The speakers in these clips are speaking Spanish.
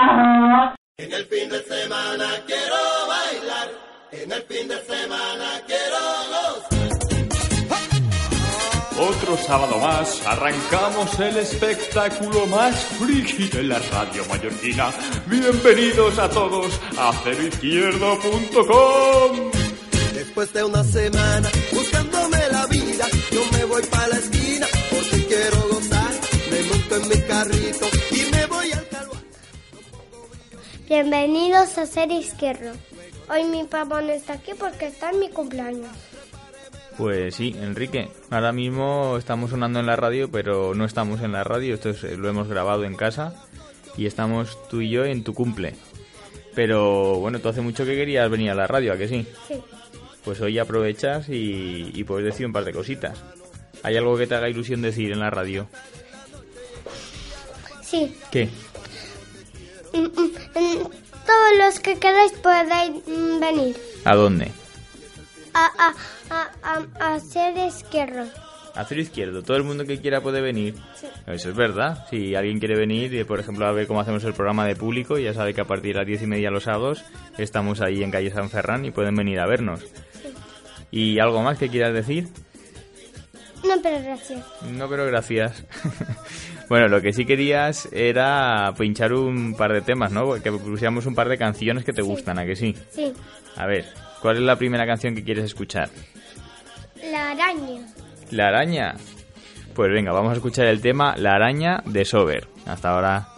En el fin de semana quiero bailar, en el fin de semana quiero gozar. Otro sábado más arrancamos el espectáculo más friki de la radio mallorquina. Bienvenidos a todos a ceroizquierdo.com. Después de una semana buscándome la vida, yo me voy para la esquina porque quiero gozar. Me monto en mi carrito Bienvenidos a Ser Izquierdo. Hoy mi papá no está aquí porque está en mi cumpleaños. Pues sí, Enrique. Ahora mismo estamos sonando en la radio, pero no estamos en la radio. Esto es- lo hemos grabado en casa y estamos tú y yo en tu cumple. Pero bueno, tú hace mucho que querías venir a la radio, ¿a que sí? Sí. Pues hoy aprovechas y, y puedes decir un par de cositas. ¿Hay algo que te haga ilusión decir en la radio? Sí. ¿Qué? Todos los que queráis podéis mm, venir ¿A dónde? a, a, a, a, a Ser Izquierdo. A Cero Izquierdo. Todo el mundo que quiera puede venir. Eso es verdad. Si alguien quiere venir, eh, por ejemplo, a ver cómo hacemos el programa de público, ya sabe que a partir de las diez y media los sábados estamos ahí en calle San Ferran y pueden venir a vernos. ¿Y algo más que quieras decir? No, pero gracias. No, pero gracias. bueno, lo que sí querías era pinchar un par de temas, ¿no? Que pusiéramos un par de canciones que te gustan, ¿a que sí? Sí. A ver, ¿cuál es la primera canción que quieres escuchar? La araña. La araña. Pues venga, vamos a escuchar el tema La araña de Sober. Hasta ahora.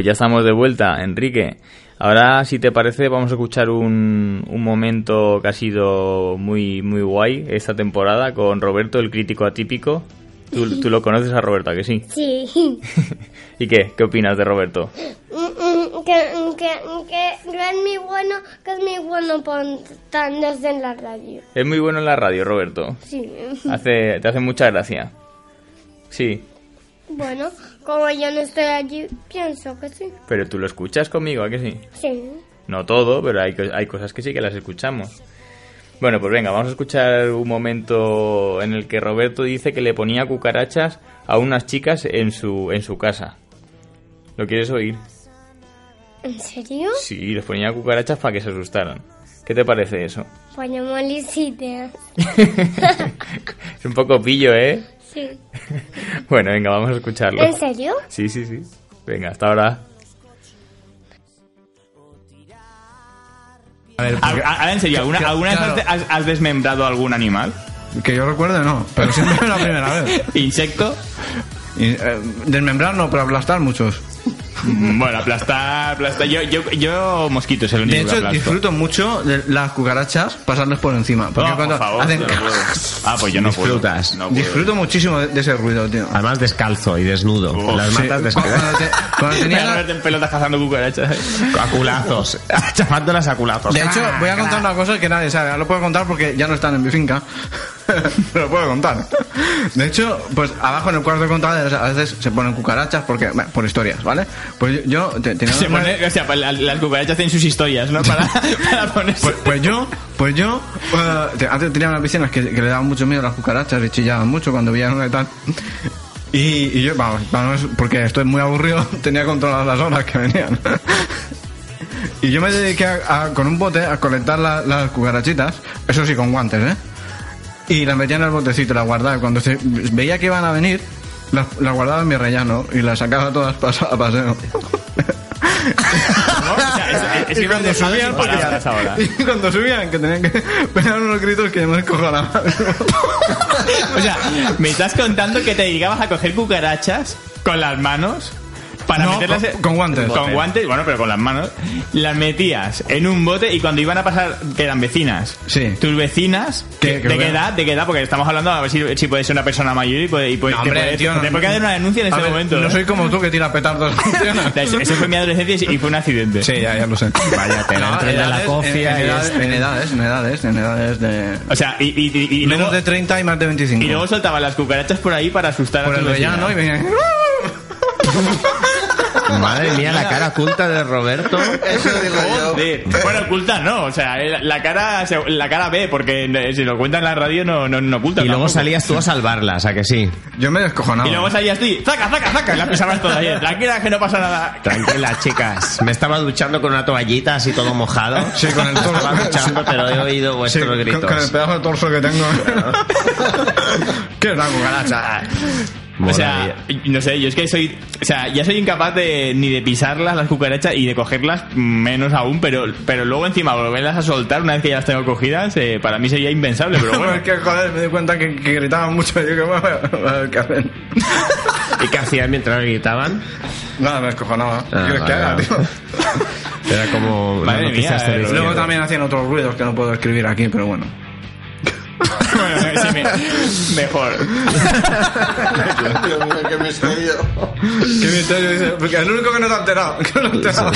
Pues ya estamos de vuelta, Enrique. Ahora, si te parece, vamos a escuchar un, un momento que ha sido muy, muy guay esta temporada con Roberto, el crítico atípico. ¿Tú, tú lo conoces a Roberto, ¿a que sí? Sí. ¿Y qué? ¿Qué opinas de Roberto? Mm, mm, que, que, que es muy bueno, que es muy bueno pontándose en la radio. Es muy bueno en la radio, Roberto. Sí. Hace, te hace mucha gracia. Sí, Bueno, como yo no estoy allí, pienso que sí. pero tú lo escuchas conmigo, ¿a que sí? Sí. No todo, pero hay, co- hay cosas que sí que las escuchamos. Bueno, pues venga, vamos a escuchar un momento en el que Roberto dice que le ponía cucarachas a unas chicas en su, en su casa. ¿Lo quieres oír? ¿En serio? Sí, les ponía cucarachas para que se asustaran. ¿Qué te parece eso? Molicite. es un poco pillo, ¿eh? Sí. Bueno, venga, vamos a escucharlo. ¿En serio? Sí, sí, sí. Venga, hasta ahora. A ver, porque- Ahora, en serio, ¿alguna, Que- ¿alguna claro. vez has, has desmembrado algún animal? que yo recuerde no, pero siempre es la primera vez. ¿Insecto? Y, eh, desmembrar no, pero aplastar muchos. Bueno, aplastar, aplastar. Yo, yo, yo mosquito es el único De que hecho, aplasto. disfruto mucho de las cucarachas pasarles por encima. Porque No, cuando por favor, hacen... yo no puedo. Ah, pues yo no puedo. Disfrutas. No puedo. Disfruto muchísimo de, de ese ruido, tío. Además descalzo y desnudo. Las Sí, matas cuando, descalzo. te- cuando tenía van a la- verte en pelotas cazando cucarachas. A culazos. Chafándolas a culazos. De hecho, voy a contar una cosa que nadie sabe. Ahora lo puedo contar porque ya no están en mi finca. Pero lo puedo contar. De hecho, pues abajo en el cuarto de contadores a veces se ponen cucarachas porque, bueno, por historias, ¿vale? Pues yo, yo te- tenía Se pone, o sea, la- las cucarachas hacen sus historias, ¿no? Para, para ponerse. Pues, pues yo, pues yo, te- antes tenía unas vecinas que, que le daban mucho miedo a las cucarachas y chillaban mucho cuando veían una y tal. Y, y yo, vamos, vamos, porque estoy muy aburrido, tenía controladas las horas que venían. Y yo me dediqué a, a- con un bote a colectar la- las cucarachitas, eso sí, con guantes, ¿eh? Y las metía en el botecito, las guardaba. Cuando se, veía que iban a venir, las, las guardaba en mi rellano y las sacaba todas pas- a paseo. ¿no? O sea, es, es, Y ir cuando subían, ahora. y cuando subían, que tenían que pegar unos gritos que yo me descojonaba. O sea, me estás contando que te dedicabas a coger cucarachas con las manos para No, meterlas con- con guantes. Con guantes, bueno, pero con las manos. Las metías en un bote y cuando iban a pasar, que eran vecinas. Sí. Tus vecinas, Que- ¿de qué edad? ¿De qué edad? Porque estamos hablando a ver si, si puede ser una persona mayor y puede, y puede, No, hombre, puede- tío, no- te puede hacer una denuncia en este ver, momento. No ¿eh? soy como tú que tira petardos. Eso, eso fue mi adolescencia y fue un accidente. Sí, ya, ya lo sé. Vaya No, entre de la cofia en, y edades, este. en edades, en edades, en edades de... O sea, y, y, y- y Menos luego, de 30 y más de 25. y luego soltaban las cucarachas por ahí para asustar por a el vecinas. rellano y venían... Madre mía, la cara oculta de Roberto. Eso digo yo. Bueno, oculta no, o sea, la cara la cara B, porque si lo cuenta en la radio no, no, no oculta. Y luego tampoco. salías tú a salvarlas, ¿a que sí? Yo me descojonaba. Y luego salías tú y ¡zaca, zaca, zaca! Y la pisabas toda ahí. Tranquila, que no pasa nada. Tranquila, chicas. Me estaba duchando con una toallita así todo mojado. Sí, con el torso. Estaba duchando, pero he oído vuestros con, gritos. con el pedazo de torso que tengo. ¿Qué es la cucaracha? O sea, no sé, yo es que soy, o sea, ya soy incapaz de ni de pisarlas las cucarachas y de cogerlas menos aún, pero pero luego encima volverlas a soltar una vez que ya las tengo cogidas, eh, para mí sería impensable, pero bueno. Es que, joder, me di cuenta que, que gritaban mucho. Y yo, ver qué hacen. ¿Y qué hacían mientras gritaban? Nada, me descojonaba. ¿Qué Ah, quieres que vale, haga, vale. tío? Era como Madre mía, eh. Luego también hacían otros ruidos que no puedo escribir aquí, pero bueno. Bueno, sí, me- mejor. Dios mío, qué misterio. Qué misterio dice. Porque es el único que no te ha enterado. Que no ha enterado.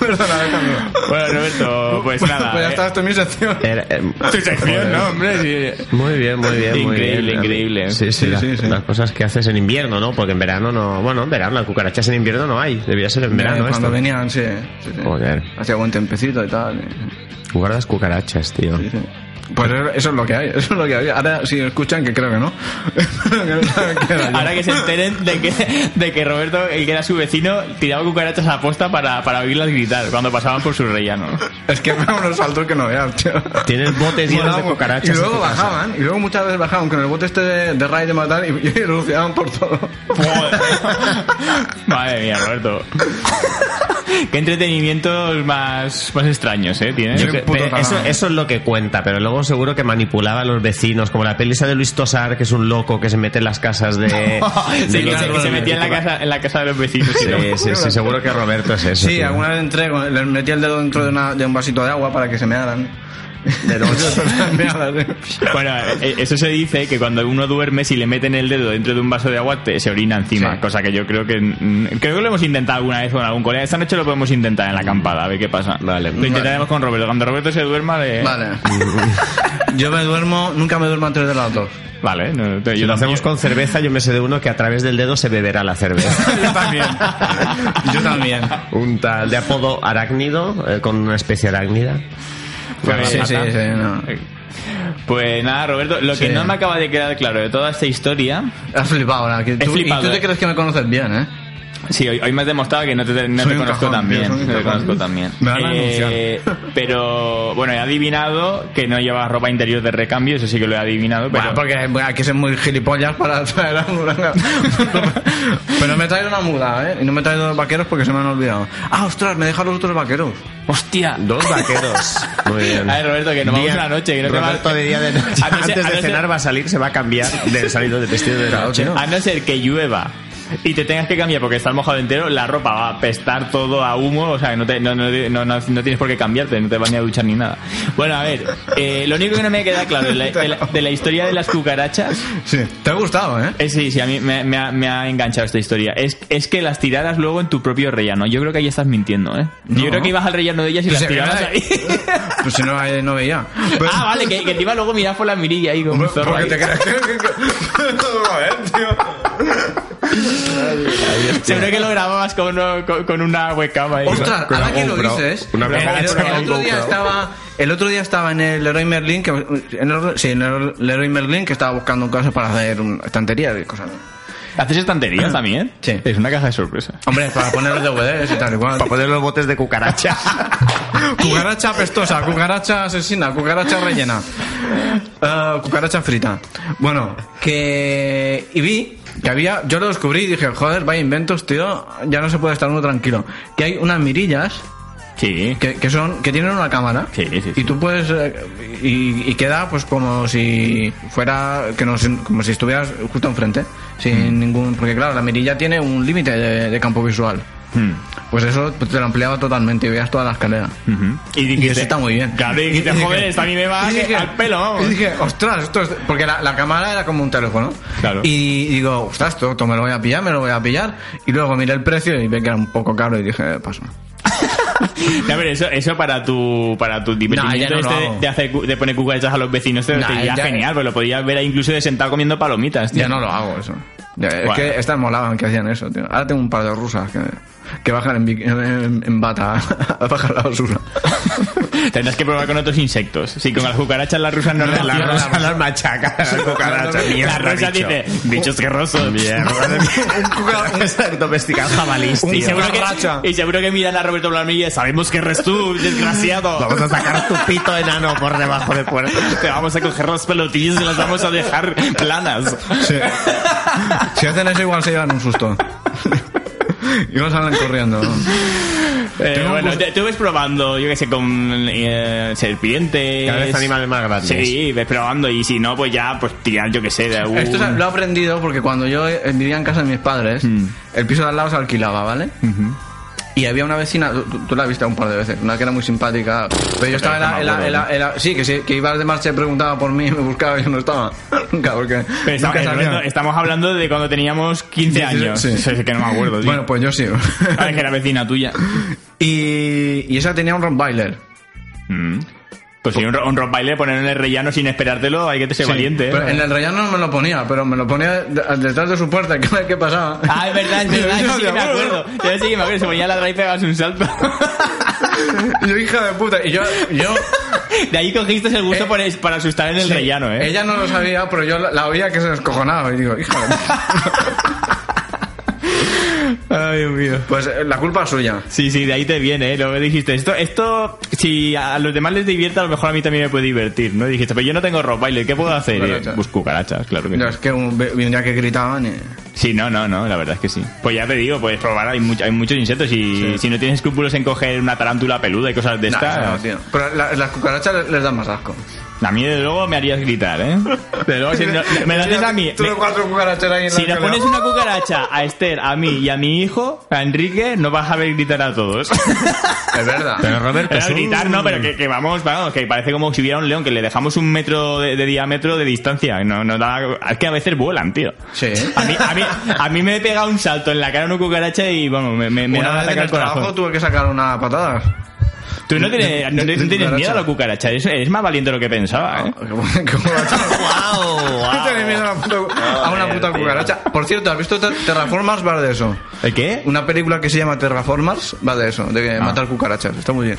Perdona, déjame. Bueno, Roberto, pues nada. Pues ya eh, está, esto es mi sección. Era- eh, Tu sección, ¿no, hombre? Sí. Muy bien, muy bien, muy Increíble, bien. increíble. Sí, sí, Sí, la- sí, sí. las cosas que haces en invierno, ¿no? Porque en verano no... Bueno, en verano, las cucarachas en invierno no hay. Debía ser en verano Cuando esto. venían, sí. sí, sí. Joder. Hacía buen tempecito y tal. y- Guardas cucarachas, tío. sí, sí. Pues eso es lo que hay, eso es lo que hay. Ahora si escuchan, que creo que no. Ahora que se enteren de que, de que Roberto, el que era su vecino, tiraba cucarachas a posta para, para oírlas gritar cuando pasaban por su rellano. Es que me unos saltos que no veas, tío. Tienes botes llenos de cucarachas Y luego casa. bajaban, y luego muchas veces bajaban con el bote este de, de Ray de matar y, y por todo. Joder. Madre mía, Roberto. Qué entretenimientos más, más extraños, ¿eh? Tienes. Eso, eso es lo que cuenta, pero luego luego seguro que manipulaba a los vecinos, como la peli esa de Luis Tosar, que es un loco que se mete en las casas de... Sí, de que los- se, que se metía en la casa, en la casa de los vecinos. Sí, sí, sí, seguro que Roberto es eso. Sí, tío. alguna vez entré, les metí el dedo dentro de, una, de un vasito de agua para que se me hagan. De. Bueno, eh, eso se dice que cuando uno duerme, si le meten el dedo dentro de un vaso de agua, te- se orina encima. Sí. Cosa que yo creo que. mm, Creo que lo hemos intentado alguna vez con algún colega. Esta noche lo podemos intentar en la acampada, a ver qué pasa. Vale. Lo intentaremos con Roberto. Cuando Roberto se duerma, le. Vale. Yo me duermo, nunca me duermo antes de las dos. Vale, no, te- Si yo lo también. hacemos con cerveza, yo me sé de uno que a través del dedo se beberá la cerveza. Yo también. Yo también. Un tal de apodo arácnido, eh, con una especie arácnida. Pues, Sí, sí, sí. no. Pues nada, Roberto, lo que no me acaba de quedar claro de toda esta historia. Has flipado ahora. Que tú, flipado, y tú te eh. crees que me conoces bien, ¿eh? Sí, hoy, hoy me has demostrado que no te, no te conozco tan bien. no te conozco tan bien. A Eh, pero bueno, he adivinado que no llevas ropa interior de recambio, eso sí que lo he adivinado. Pero Bueno, porque bueno, hay que ser muy gilipollas para traer la muda. Pero me he traído una muda, ¿eh? Y no me he traído los vaqueros porque se me han olvidado. Ah, ostras, me dejan los otros vaqueros. ¡Hostia! Dos vaqueros. Muy bien. A ver, Roberto, que nos vamos Día- una noche. Que no te va- Roberto de día de noche. A Antes a de cenar va a salir, se va a cambiar de salido de vestido de Claro, noche. A no ser que llueva y te tengas que cambiar porque estás mojado entero, la ropa va a apestar todo a humo, o sea, que no, te- no, no, no, tienes por qué cambiarte, no te vas ni a duchar ni nada. Bueno, a ver, eh, lo único que no me queda claro de la, de la- de la historia de las cucarachas Sí. ¿Te ha gustado, eh? es, sí, sí, a mí me, me ha, me ha enganchado esta historia. Es, es que las tiraras luego en tu propio rellano. Yo creo que ahí estás mintiendo, ¿eh? Yo creo que ibas al rellano de ellas y Pues las tirabas ahí. Pues si no, no veía. Pero- ah, vale, que, que encima luego miras por la mirilla ahí como un zorro. Porque ahí. te crees que... tío. Seguro que lo grababas con, con, con una webcam ahí. Ostras, ahora que lo GoPro. dices, Una el, otro día estaba, el otro día estaba en el Leroy Merlin, que, en el, sí, en el Leroy Merlin que estaba buscando cosas para hacer un- estanterías y cosas. ¿Haces estanterías también? Sí. Es una caja de sorpresa. Hombre, para poner los DVDs y tal igual. Para poner los botes de cucaracha. Cucaracha apestosa, cucaracha asesina, cucaracha rellena, Eh, cucaracha frita. Bueno, que... Y vi que había... Yo lo descubrí y dije, joder, vaya inventos, tío, ya no se puede estar uno tranquilo. Que hay unas mirillas Sí. que, que son que tienen una cámara Sí, sí, sí. y tú puedes eh, y, y queda pues como si fuera que no como si estuvieras justo enfrente sin ningún porque claro la mirilla tiene un límite de, de campo visual Hmm. pues eso te lo ampliaba totalmente y veías toda la escalera Ujú. Y dijiste, y eso está muy bien Claro, y dijiste, dije- joder, esto a mí me va y dije- al pelo, vamos. y dije ostras esto es porque la, la cámara era como un teléfono Claro. y digo ostras esto, esto me lo voy a pillar me lo voy a pillar y luego miré el precio y vi que era un poco caro y dije paso A ver, eso, eso para tu, para tu divertimiento no lo este de, hacer, de poner cucarachas a los vecinos, te, ya- genial, pues lo podías ver ahí incluso de sentado comiendo palomitas, tío. Ya no lo hago eso. Ya, es Bueno. que estas molaban que hacían eso, tío. Ahora tengo un par de rusas que, que bajan en, en, en bata a bajar la basura. Tendrás que probar con otros insectos. Si con las cucarachas las rusas no, La reaccionan. rosa las machaca. La cucaracha. La Mierda, rosa bicho. dice, bichos querrosos. Mierda. un domesticar jabalís, Y tío. seguro, Cucaracha. que, y seguro que miran a Roberto Blanmilla sabemos que eres tú, desgraciado. Vamos a sacar tu pito enano por debajo de puerta. Te vamos a coger las pelotillas y las vamos a dejar planas. Sí. Si hacen eso, igual se llevan un susto. Igual salen corriendo. ¿no? Eh, Tengo un bueno, gusto- te, tú ves probando, yo que sé, con eh, serpientes. Cada vez animales más grandes. Sí, ves probando y si no, pues ya, pues tirar, yo que sé, de algún... Esto lo he aprendido porque cuando yo eh, vivía en casa de mis padres, Mm. el piso de al lado se alquilaba, ¿vale? Y había una vecina, tú, tú- la has visto un par de veces, una que era muy simpática. Pero yo estaba en la, en la- en la- en la- Sí, que, sí, que iba de marcha y preguntaba por mí, me buscaba y yo no estaba. Nunca, porque. Pero estamos, nunca. Roberto, estamos hablando de cuando teníamos 15 años. Sí. Es que no me acuerdo, tío. Bueno, pues yo sí. Ah, es que era vecina tuya. y, y esa tenía un Rottweiler. Mm. Pues si un, ro- un rottweiler poner en el rellano sin esperártelo, hay que ser Sí, valiente. ¿eh? pero en el rellano no me lo ponía, pero me lo ponía de- detrás de su puerta, que vez que pasaba. Ah, es verdad, es verdad, yo sí que me acuerdo. Yo sí que me acuerdo, se ponía a ladrar y pegabas un salto. Yo, hija de puta. Y yo. yo De ahí cogiste el gusto Eh, por para asustar en el sí, rellano, ¿eh? Ella no lo sabía, pero yo la, la oía que se descojonaba. Y digo, hija de puta. Ay, Dios mío. Pues eh, la culpa es suya. Sí, sí, de ahí te viene, ¿eh? Luego dijiste, esto, esto, si a los demás les divierte, a lo mejor a mí también me puede divertir, ¿no? Y dijiste, pero yo no tengo ropa, ¿y qué puedo hacer? Cucarachas. Pues cucarachas, claro que No, sí. es que un, un día que gritaban y... Sí, no, no, no, la verdad es que sí. Pues ya te digo, puedes probar, hay, much- hay muchos insectos y Sí. si no tienes escrúpulos en coger una tarántula peluda y cosas de Nah, estas... no, tío. Pero la- las cucarachas les, les dan más asco. A mí, desde luego, me harías gritar, ¿eh? Desde luego, si no- me lo haces a mí. Tú me- los cuatro cucarachas ahí en si la escalera. pones una cucaracha a Esther, a mí y a mi hijo, a Enrique, no vas a ver gritar a todos. Es verdad. Pero Roberto, Pero es un- gritar no, pero que, que vamos, vamos, que parece como si hubiera un león, que le dejamos un metro de, de diámetro de distancia. No, no da, es que a veces vuelan, tío. Sí. A mí, a, mí, a mí me pega un salto en la cara una cucaracha y, bueno, me, me, me Una da un vez en ataque al el trabajo tuve que sacar una patada. Tú no tienes, no, tienes miedo a la cucaracha, eres, eres más valiente de lo que pensaba, ¿eh? Tenés miedo a una puta, a una puta cucaracha. Por cierto, ¿has visto Ter- Terraformers? Va de eso. ¿El qué? Una película que se llama Terraformers va de eso, de matar cucarachas. Está muy bien.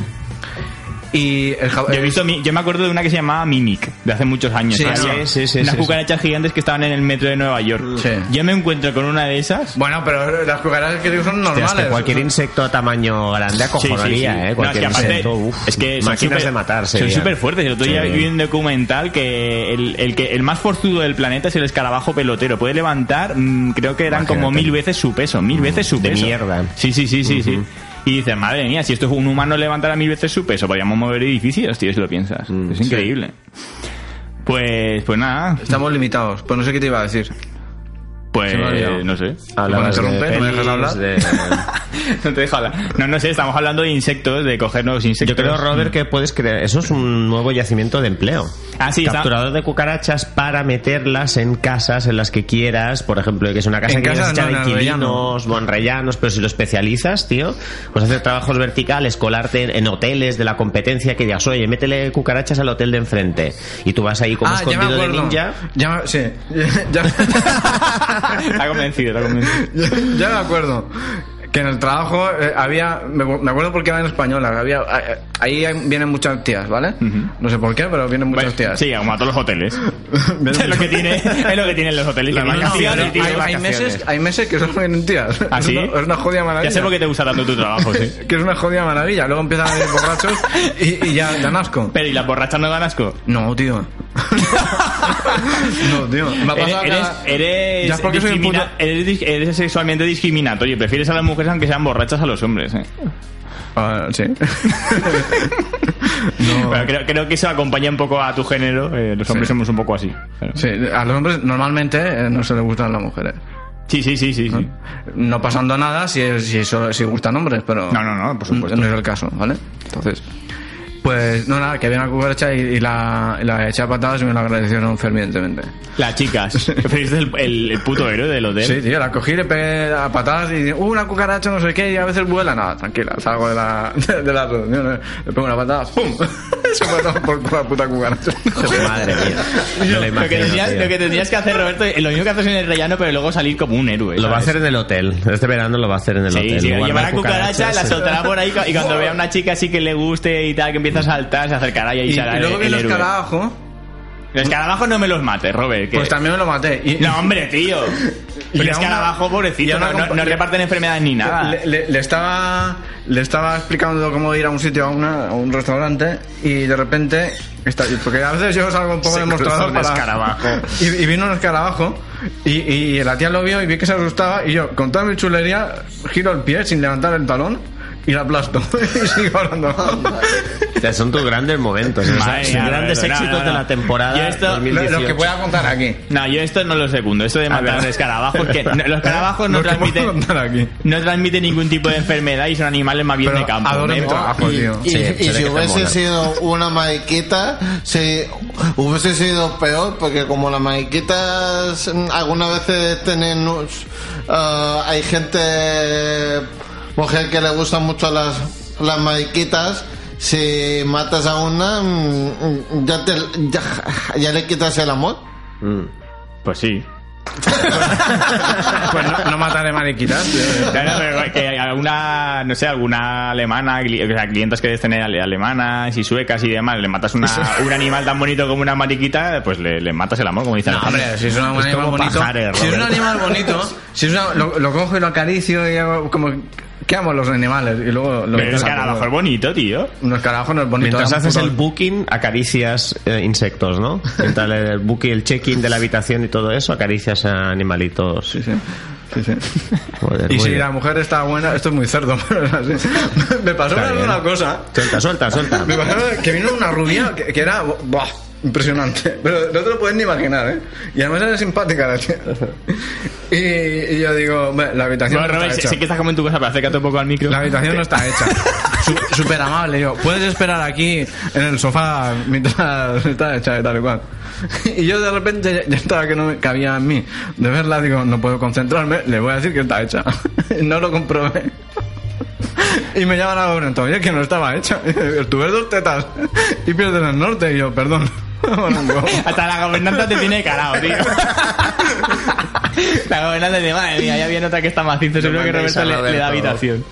Y el jab- Yo he visto, yo me acuerdo de una que se llamaba Mimic, de hace muchos años. Sí, ¿no? sí, sí, sí, Unas sí, cucarachas gigantes que estaban en el metro de Nueva York. Sí. Yo me encuentro con una de esas. Bueno, pero las cucarachas que digo son Hostia, normales. es que cualquier insecto a tamaño grande acojonaría, Sí, sí, sí. ¿eh? No, Cualquier es que aparte, insecto, uf, es que son máquinas súper- de matar Son súper fuertes. El otro día Sí. vi un documental que el, el que el más forzudo del planeta es el escarabajo pelotero. Puede levantar, mm, creo que eran como Imagínate. mil veces su peso. Mil veces su de peso. mierda. Sí, sí, sí, sí, sí. Y dices, madre mía, si esto es un humano levantara mil veces su peso, podríamos mover edificios, tío, si lo piensas. Mm, es increíble. Pues, pues nada, Estamos limitados. Pues no sé qué te iba a decir. Pues me no sé. De interrumpe, ¿no me dejas hablar? de- no te dejo hablar. No, no sé, estamos hablando de insectos, de coger nuevos insectos. Yo creo, Robert, que puedes crear... Eso es un nuevo yacimiento de empleo. Ah, sí, está- Capturador de cucarachas para meterlas en casas en las que quieras. Por ejemplo, que es una casa En que echar no, en inquilinos, bueno, rellanos, pero si lo especializas, tío, pues hacer trabajos verticales, colarte en, hoteles de la competencia que digas, oye, métele cucarachas al hotel de enfrente. Y tú vas ahí como Ah, me escondido de ninja. Ya me- sí. Ya, Está convencido, está convencido. ya- ya me acuerdo. Que en el trabajo eh, había. Me, me acuerdo porque eran españolas. Había, eh, ahí vienen muchas tías, ¿vale? No sé por qué, pero vienen muchas tías. Sí, como a todos los hoteles. Es, lo que tiene, es lo que tienen los hoteles. vienen tías hay, meses, hay meses que solo vienen tías. ¿Ah, sí? Es una, es una jodida maravilla. Ya sé por qué te gusta tanto tu trabajo, sí. Que es una jodida maravilla. Luego empiezan a venir borrachos y, y ya dan asco. Pero, ¿y las borrachas no dan asco? No, tío. no, tío. Me ha Eres, eres, eres, Ya porque soy puto- eres sexualmente discriminatorio. Prefieres a las mujeres aunque sean borrachas a los hombres. ¿eh? Ah, sí. no. Bueno, creo, creo que eso acompaña un poco a tu género. eh, los hombres Sí. somos un poco así. Sí, a los hombres normalmente eh, no se les gustan las mujeres. Sí, sí, sí, sí. sí. No pasando nada si, si, si gustan hombres, pero. No, no, no, por supuesto. No es el caso, ¿vale? Entonces. Pues no, nada, que había una cucaracha y, y la, y la eché a patadas y me lo agradecieron fervientemente. Las chicas. Fuiste el, el, el puto héroe del hotel. Sí, tío, la cogí, le pegué a patadas y uh, una cucaracha, no sé qué, y a veces vuela. Nada, tranquila, salgo de la, de, de la reunión, eh, le pego una patada, ¡pum! Se fue por por la puta cucaracha. Madre mía. Lo Lo que, imagino, tenías, tío. lo que tendrías que hacer, Roberto, lo mismo que haces en el rellano, pero luego salir como un héroe. Lo va a hacer en el hotel. Este verano lo va a hacer en el Sí, hotel. sí, llevará cucaracha, cucarachas, la soltará por ahí y cuando vea a una chica así que le guste y tal, que empieza a saltar, se acercará y ahí Y, será y luego el, el el escarabajo, Los escarabajos no me los mates, Robert. que- pues también me lo maté. Y, No, hombre, tío. Y Pero es escarabajo, y pobrecito, no, no- no reparten enfermedades ni nada. Le, le- le estaba le estaba explicando cómo ir a un sitio a, una- a un restaurante y de repente está, porque a veces yo salgo un poco de mostrador para escarabajo. y, y vino un escarabajo y, y la tía lo vio y vi que se asustaba y yo con toda mi chulería giro el pie sin levantar el talón y la aplasto y sigo hablando O sea, son tus grandes momentos. o sea, Madre son grandes no, éxitos no, de la temporada esto- lo, 2018. lo que pueda contar aquí No, yo esto no lo segundo. Esto de matar ver. escarabajos, que no- los escarabajos no Lo que puedo transmiten, no transmiten ningún tipo de enfermedad y son animales más bien Pero de campo. adoro ¿eh? mi trabajo, y, tío. y- Sí, y se ve que si hubiese mola. sido una mariquita, si hubiese sido peor, porque como las mariquitas algunas veces tienen. ah, hay gente, mujer que le gustan mucho las, las mariquitas. Si matas a una, mm, ya, te, ya, ya le quitas el amor. Mm. Pues sí. pues no, no mataré mariquitas no, pero que alguna, no sé, alguna alemana, o sea, clientas que debes tener ale- alemanas y suecas y demás, le matas una, un animal tan bonito como una mariquita, pues le, le matas el amor, como dicen. No, hombre, si es un animal bonito. pajares, si es un animal bonito, si es una- lo, lo cojo y lo acaricio y hago como. ¿Qué amo los animales? Y luego lo Pero el escarabajo es bonito, tío. Un escarabajo no es bonito. Mientras haces puto- el booking, acaricias eh, insectos, ¿no? Mientras el booking, el check-in de la habitación y todo eso, acaricias a animalitos. Sí, sí. sí, sí. Joder, Y si bien. la mujer está buena, esto es muy cerdo, pero es así. Me pasó una cosa. Suelta, suelta, suelta. Me pasó que vino una rubia que, que era. Buah, impresionante. Pero no te lo puedes ni imaginar, ¿eh? Y además era simpática la tía. Y, y yo digo, "Bueno, la habitación no Robert, está hecha. sé que estás como en tu casa, pero acércate un poco al micro. La habitación no está hecha. Súper amable. Yo, puedes esperar aquí en el sofá mientras está hecha y tal y cual. Y yo de repente ya, ya estaba que no me cabía en mí. De verla, digo, no puedo concentrarme, le voy a decir que está hecha. No lo comprobé. Y me llaman a la oye, que no estaba hecha. Tuve dos tetas y pierdes el norte. Y yo, perdón. Hasta la gobernanza te tiene calado, tío. La gobernanza dice, madre mía, ya viene otra que está macizo. Seguro que Roberto le, le da habitación.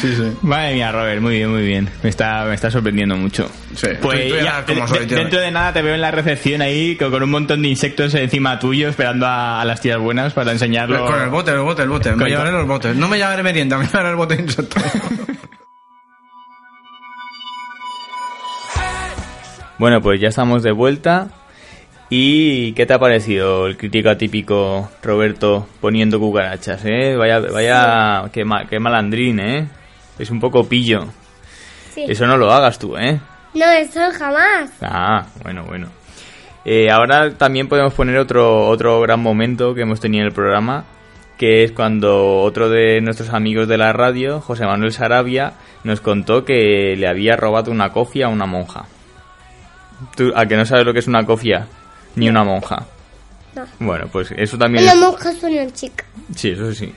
sí, sí. Madre mía, Robert, muy bien, muy bien. Me está, me está sorprendiendo mucho. Sí, Pues ya ya, como de- soy, tío. dentro de nada te veo en la recepción ahí con, un montón de insectos encima tuyo esperando a, a las tías buenas para enseñarlo. Con el bote, el bote, el bote. Con- Me llevaré los botes. No me llevaré merienda, me llevaré el bote de insectos. Bueno, pues ya estamos de vuelta. ¿Y qué te ha parecido el crítico atípico Roberto poniendo cucarachas, eh? Vaya, vaya, qué, ma- qué malandrín, eh. Es un poco pillo. Sí. Eso no lo hagas tú, eh. No, eso jamás. Ah, bueno, bueno. Eh, ahora también podemos poner otro, otro gran momento que hemos tenido en el programa, que es cuando otro de nuestros amigos de la radio, José Manuel Sarabia, nos contó que le había robado una cofia a una monja. ¿Tú, ¿A que no sabes lo que es una cofia? Ni una monja. No. Bueno, pues eso también... Una es- monja es una chica. Sí, eso sí.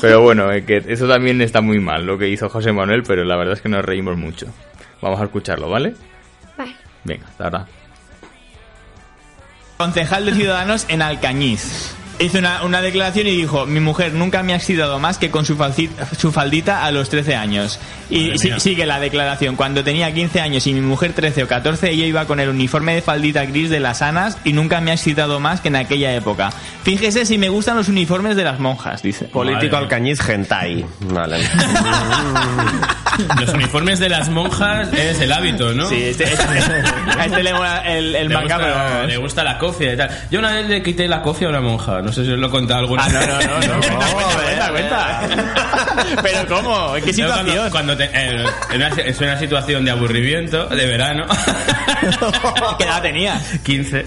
Pero bueno, eh, que eso también está muy mal lo que hizo José Manuel, pero la verdad es que nos reímos mucho. Vamos a escucharlo, ¿vale? Vale. Venga, hasta ahora. Concejal de Ciudadanos en Alcañiz. Hizo una, una declaración y dijo, mi mujer nunca me ha excitado más que con su, falci- su faldita a los 13 años. Y si- sigue la declaración, cuando tenía 15 años y mi mujer 13 o 14, ella iba con el uniforme de faldita gris de las Anas y nunca me ha excitado más que en aquella época. Fíjese si me gustan los uniformes de las monjas, dice. Político alcañiz hentai. Vale. Los uniformes de las monjas es el hábito, ¿no? Sí, este, este- a este le el, el le, gusta, le gusta la cofia y tal. Yo una vez le quité la cofia a una monja. No sé si os lo he contado alguna Ah, no, vez. no, no, no, Pero ¿cómo? ¿En qué cuando- situación? Cuando, te- en una, es una situación de aburrimiento, de verano. ¿Qué edad tenía? 15.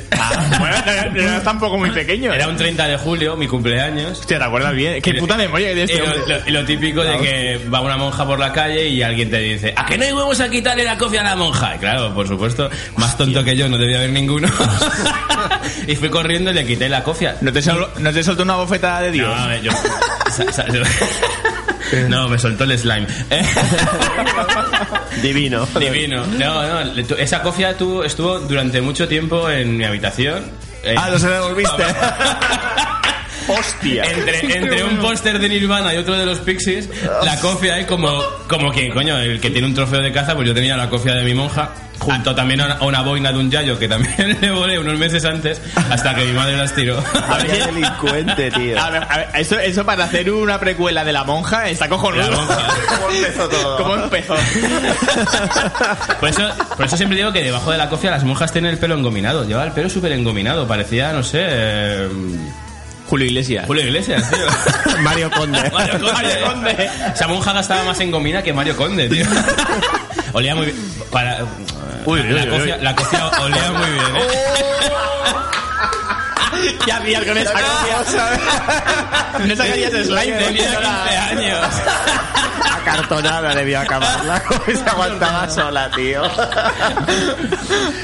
Bueno, no, no es tampoco muy pequeño. Era un 30 de julio, mi cumpleaños. Hostia, ¿te acuerdas bien? Qué puta memoria que tienes Y este lo, lo- y lo típico de que va una monja por la calle y alguien te dice, ¿a qué no íbamos a quitarle la cofia a la monja? Y claro, por supuesto, más tonto que yo no debía haber ninguno. y fui corriendo y le quité la cofia. ¿No te, sol- no te soltó una bofetada de Dios? No, a ver, yo- No, me soltó el slime. Divino. Divino. No, no, esa cofia tuvo- estuvo durante mucho tiempo en mi habitación. Eh, Ah, no se lo devolviste. Hostia. Entre, entre un póster de Nirvana y otro de los Pixies, la cofia es como, como quien, coño, el que tiene un trofeo de caza, pues yo tenía la cofia de mi monja, junto también a una, boina de un yayo que también le volé unos meses antes, hasta que mi madre las tiró. A ver, Qué delincuente, tío. A ver, a ver, eso, eso para hacer una precuela de la monja está cojonudo. La monja. ¿Cómo empezó todo? ¿Cómo empezó? Por eso, por eso siempre digo que debajo de la cofia las monjas tienen el pelo engominado. Lleva el pelo súper engominado. Parecía, no sé. eh, Julio Iglesias. Julio Iglesias, tío. Mario Conde. Mario Conde. Mario Conde. Gastaba más en gomina que Mario Conde, tío. Olía muy bien. Para, Uy, la, uy, cofia, uy. la cofia olía muy bien, ¿eh? ¿Qué hacías con esa cofia? No sacarías slime de Tenía mierda. 15 años. Acartonada debió acabarla. Se aguantaba sola, tío.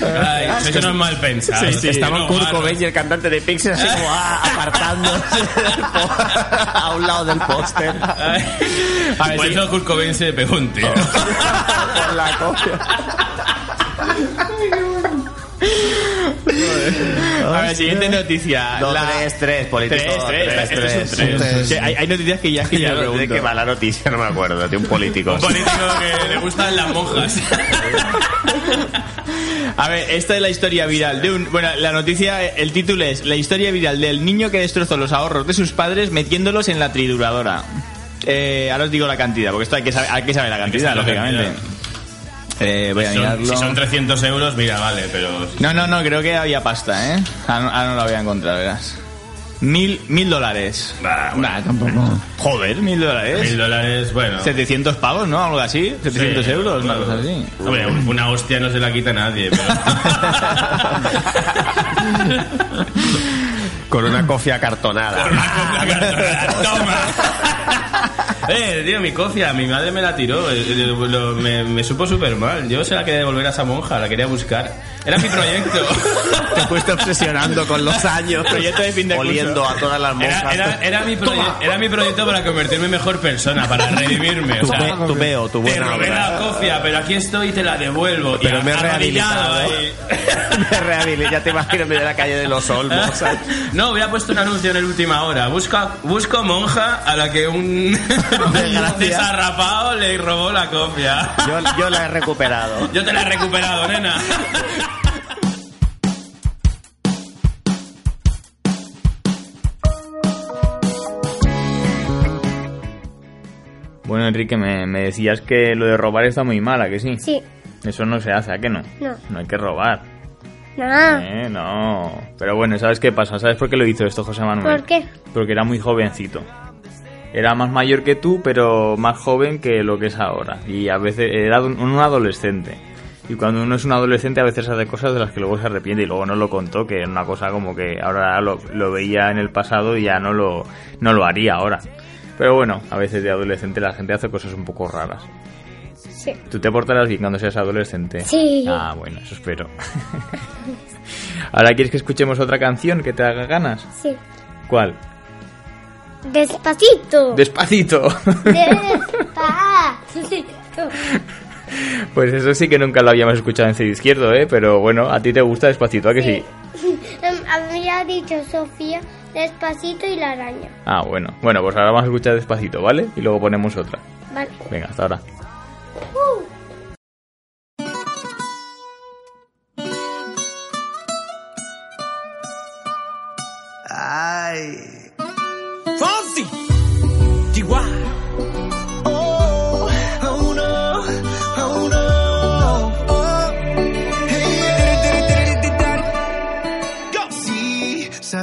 Ay, sois unos mal pensados. Sí, sí, Estaban No, Kurt. Cobain y el cantante de Pixies así como ah, apartándose a un lado del póster. Ay. A ver, Por sí. eso Kurt Cobain se pegó un tiro. Por la copia. A ver, siguiente noticia. No, La- tres, tres, político. Sí, hay, hay noticias que ya es que ya ¿De pregunto. qué va la noticia? No me acuerdo, de un político. Un político que le gustan las monjas. A ver, esta es la historia viral de un... Bueno, la noticia, el título es La historia viral del niño que destrozó los ahorros de sus padres metiéndolos en la trituradora. Eh, ahora os digo la cantidad, porque esto hay que saber, hay que saber la cantidad, la lógicamente. cantidad. Eh, voy a Son- mirarlo. si son 300 euros, mira, vale, pero... No, no, no, creo que había pasta, ¿eh? Ah, no, ah, no la voy a encontrar, verás. Mil, mil dólares. Nah, tampoco. Joder, mil dólares. Mil dólares, bueno. 700 pavos, ¿no? Algo así. 700 Sí, euros, una claro. cosa así. Hombre, una hostia no se la quita nadie, pero... Con una cofia cartonada. ¡Toma! Eh, tío, mi cofia, mi madre me la tiró. eh, eh, lo- me, me supo súper mal. Yo se la quería devolver a esa monja, la quería buscar. Era mi proyecto. Te fuiste obsesionando con los años. Proyecto de fin de curso. Oliendo a todas las Era, monjas. era, era mi proye- era mi proyecto para convertirme en mejor persona, para redimirme. Tu, O sea, tu veo, tu te buena robé obra. la cofia, pero aquí estoy y te la devuelvo. Pero Y me he rehabilitado. ahí. Me rehabilité, ya te imagino en la calle de los Olmos. ¿sabes? No, hubiera puesto un anuncio en el última hora. Busca, busco monja a la que un. desarrapado le robó la copia. Yo, yo la he recuperado. Yo te la he recuperado, nena. Bueno, Enrique, me, me decías que lo de robar está muy mala, que sí. Sí. Eso no se hace, ¿a que no? No. No hay que robar. No. Eh, no. Pero bueno, ¿sabes qué pasa? ¿Sabes por qué lo hizo esto José Manuel? ¿Por qué? Porque era muy jovencito. Era más mayor que tú, pero más joven que lo que es ahora. Y a veces era un, un adolescente. Y cuando uno es un adolescente a veces hace cosas de las que luego se arrepiente y luego no lo contó, que era una cosa como que ahora lo, lo veía en el pasado y ya no lo, no lo haría ahora. Pero bueno, a veces de adolescente la gente hace cosas un poco raras. Sí. ¿Tú te portarás bien cuando seas adolescente? Sí. Ah, bueno, eso espero. Ahora quieres que escuchemos otra canción que te haga ganas. Sí. ¿Cuál? Despacito. Despacito. Despacito. Pues eso sí que nunca lo habíamos escuchado en CD izquierdo, ¿eh? Pero bueno, a ti te gusta Despacito, ¿a que sí? Em, Había dicho Sofía despacito y la araña. Ah, bueno. Bueno, pues ahora vamos a escuchar Despacito, ¿vale? Y luego ponemos otra. Vale. Venga, hasta ahora. Uh. Ay.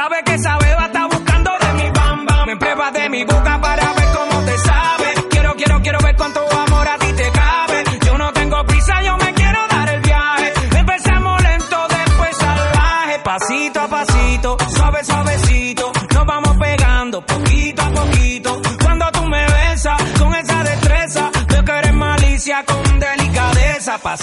Sabe que esa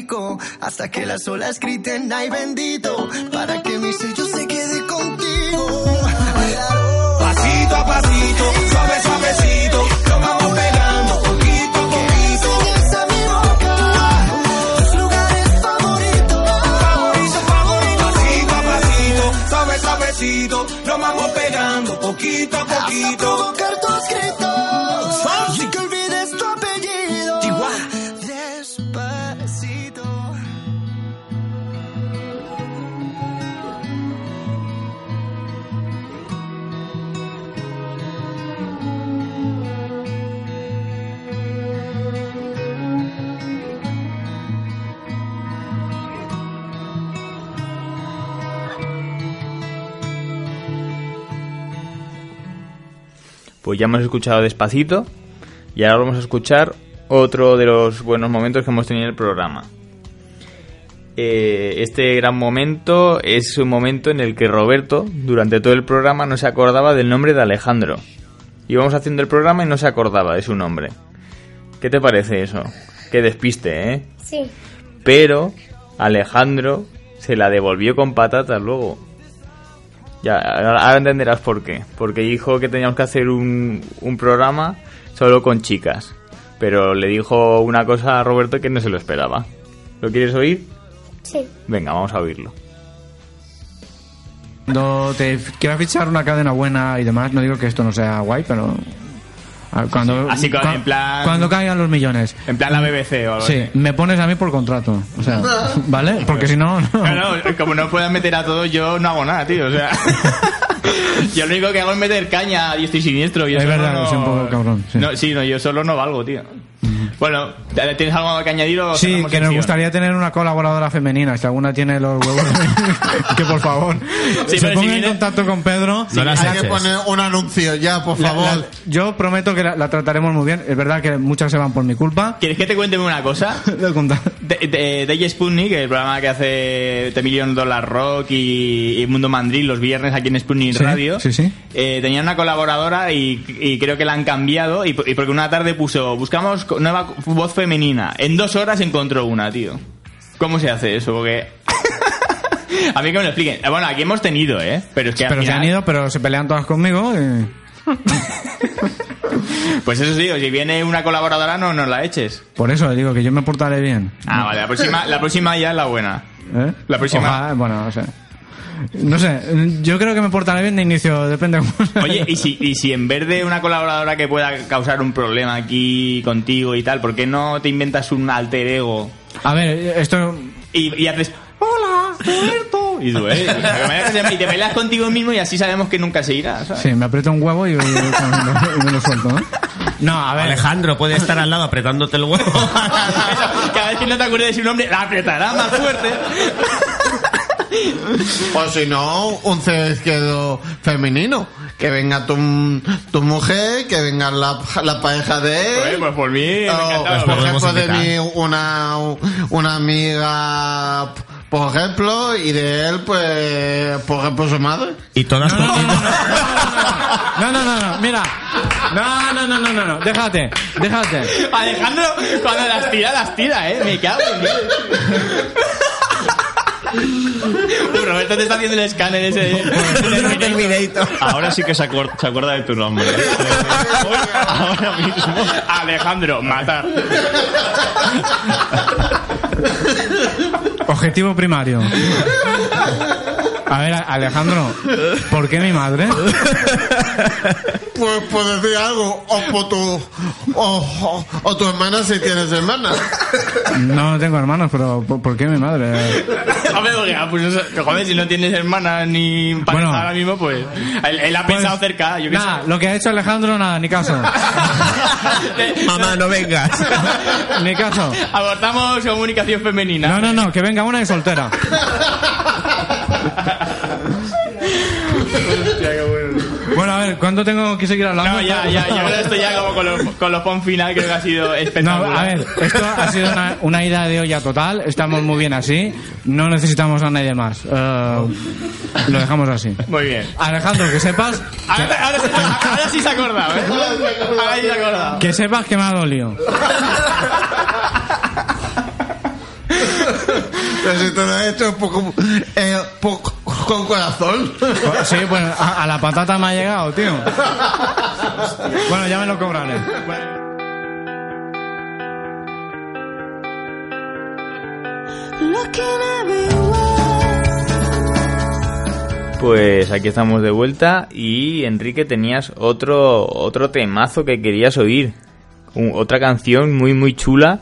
Rico. Hasta que las olas griten, ay bendito. Para que mi sello se quede contigo. Pasito a pasito, suave suavecito, lo vamos pegando poquito a poquito. Esa mi boca, tus lugares favoritos. Favorito, favorito, pasito a pasito, suave suavecito, lo vamos pegando poquito a poquito. Pues ya hemos escuchado despacito y ahora vamos a escuchar otro de los buenos momentos que hemos tenido en el programa. Eh, este gran momento es un momento en el que Roberto, durante todo el programa, no se acordaba del nombre de Alejandro. Íbamos haciendo el programa y no se acordaba de su nombre. ¿Qué te parece eso? Qué despiste, ¿eh? Sí. Pero Alejandro se la devolvió con patatas luego. Ya, ahora entenderás por qué. Porque dijo que teníamos que hacer un, un programa solo con chicas. Pero le dijo una cosa a Roberto que no se lo esperaba. ¿Lo quieres oír? Sí. Venga, vamos a oírlo. Cuando te quieras fichar una cadena buena y demás, no digo que esto no sea guay, pero. Ah, Cuando, Así con- cua- en plan- cuando caigan los millones. En plan la BBC o algo Sí, así. me pones a mí por contrato. O sea, ¿vale? Porque si no. no. No, no, como no puedas meter a todos, yo no hago nada, tío. O sea, yo lo único que hago es meter caña y siniestro. Yo Es verdad, no... soy un poco cabrón, sí. No, sí, no, yo solo no valgo, tío. Bueno, ¿tienes algo que añadir o Sí, que nos gustaría tener una colaboradora femenina. Si alguna tiene los huevos, que por favor Sí, se pero si ponga en viene- contacto con Pedro. No Hay que poner un anuncio ya, por La- favor. la- yo prometo que la, la trataremos muy bien. Es verdad que muchas se van por mi culpa. ¿Quieres que te cuente una cosa? De, de, de. Sputnik, el programa que hace The Million Dollar Rock y, y Mundo Mandril los viernes aquí en Sputnik Sí, Radio, sí, sí. eh, tenía una colaboradora y, y creo que la han cambiado y, y porque una tarde puso, buscamos nueva voz femenina. En dos horas encontró una, tío. ¿Cómo se hace eso? Porque... A mí que me lo expliquen. Eh, Bueno, aquí hemos tenido, ¿eh? Pero es que al Pero se final- han ido, pero se pelean todas conmigo. y- Pues eso sí, si viene una colaboradora no nos la eches. Por eso digo que yo me portaré bien. Ah, vale, la próxima, la próxima ya es la buena. ¿Eh? La próxima- Ojalá, bueno, no sé. No sé, yo creo que me portaré bien de inicio, depende cómo. Oye, ¿y si, y si en vez de una colaboradora que pueda causar un problema aquí contigo y tal, ¿por qué no te inventas un alter ego A ver, esto... y, y haces ¡Hola, Roberto! Y tú, ¿eh? Y te peleas contigo mismo y así sabemos que nunca se irá, ¿sabes? Sí, me aprieto un huevo y, y- y me lo suelto, ¿no? No, a ver... Alejandro puede estar al lado apretándote el huevo. Cada vez que no te acuerdes de su nombre, la apretará más fuerte. O si no, un cero izquierdo femenino. Que venga tu, tu mujer, que venga la, la pareja de Pues, él. pues por mí, me O, encantado. por ejemplo, de mí, una, una amiga, por ejemplo, y de él, pues, por ejemplo, su madre. y todas No, no, no, no, no, no, no, mira. No, no, no, no, no, no, déjate, déjate. Alejandro, cuando las tira, las tira, ¿eh? Me cago en Roberto te está haciendo el escáner ese. Ahora sí que se, acuer- se acuerda de tu nombre. Ahora mismo. Alejandro, matar. Objetivo primario. A ver, Alejandro, ¿por qué mi madre? Pues por decir algo, o por tu, o, o, o tu hermana si tienes hermana. No tengo hermanos, pero ¿por, por qué mi madre? Hombre, porque, ah, pues eso, joder, si no tienes hermana ni pareja Bueno. ahora mismo, pues. Él, él ha Pues, pensado cerca, yo qué Nada, lo que ha hecho Alejandro, nada, ni caso. sé. Mamá, no vengas. Ni caso. Abortamos comunicación femenina. No, no, no, que venga una y soltera. Bueno, a ver, ¿cuánto tengo que seguir hablando? No, ya, ya, ya, esto ya como con los, con los pon final creo que ha sido No, espectacular. a ver, esto ha sido una, una ida de olla total. Estamos muy bien así. No necesitamos a nadie más. Eh, lo dejamos así. Muy bien. Alejandro, que sepas, ahora, ahora- ahora sí se ha acordado, ¿eh? Ahora sí se ha acordado. que sepas que me ha dolido. Pero si lo he hecho poco, eh, poco- con corazón. Sí, pues a, a la patata me ha llegado, tío. Bueno, ya me lo cobraré. Pues aquí estamos de vuelta y Enrique tenías otro otro temazo que querías oír, Un- otra canción muy muy chula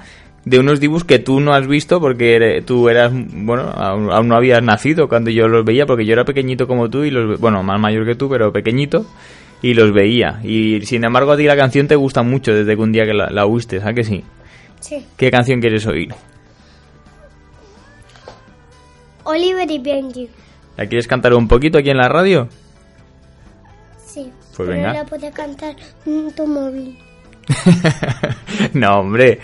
de unos dibujos que tú no has visto porque tú eras bueno aún, aún no habías nacido cuando yo los veía porque yo era pequeñito como tú y los bueno más mayor que tú pero pequeñito y los veía y sin embargo a ti la canción te gusta mucho desde que un día que la, la oíste, ¿sabes que sí? Sí. ¿Qué canción quieres oír? Oliver y Benji. ¿La quieres cantar un poquito aquí en la radio? Sí. Pues Pero venga. la cantar en tu móvil. no, hombre.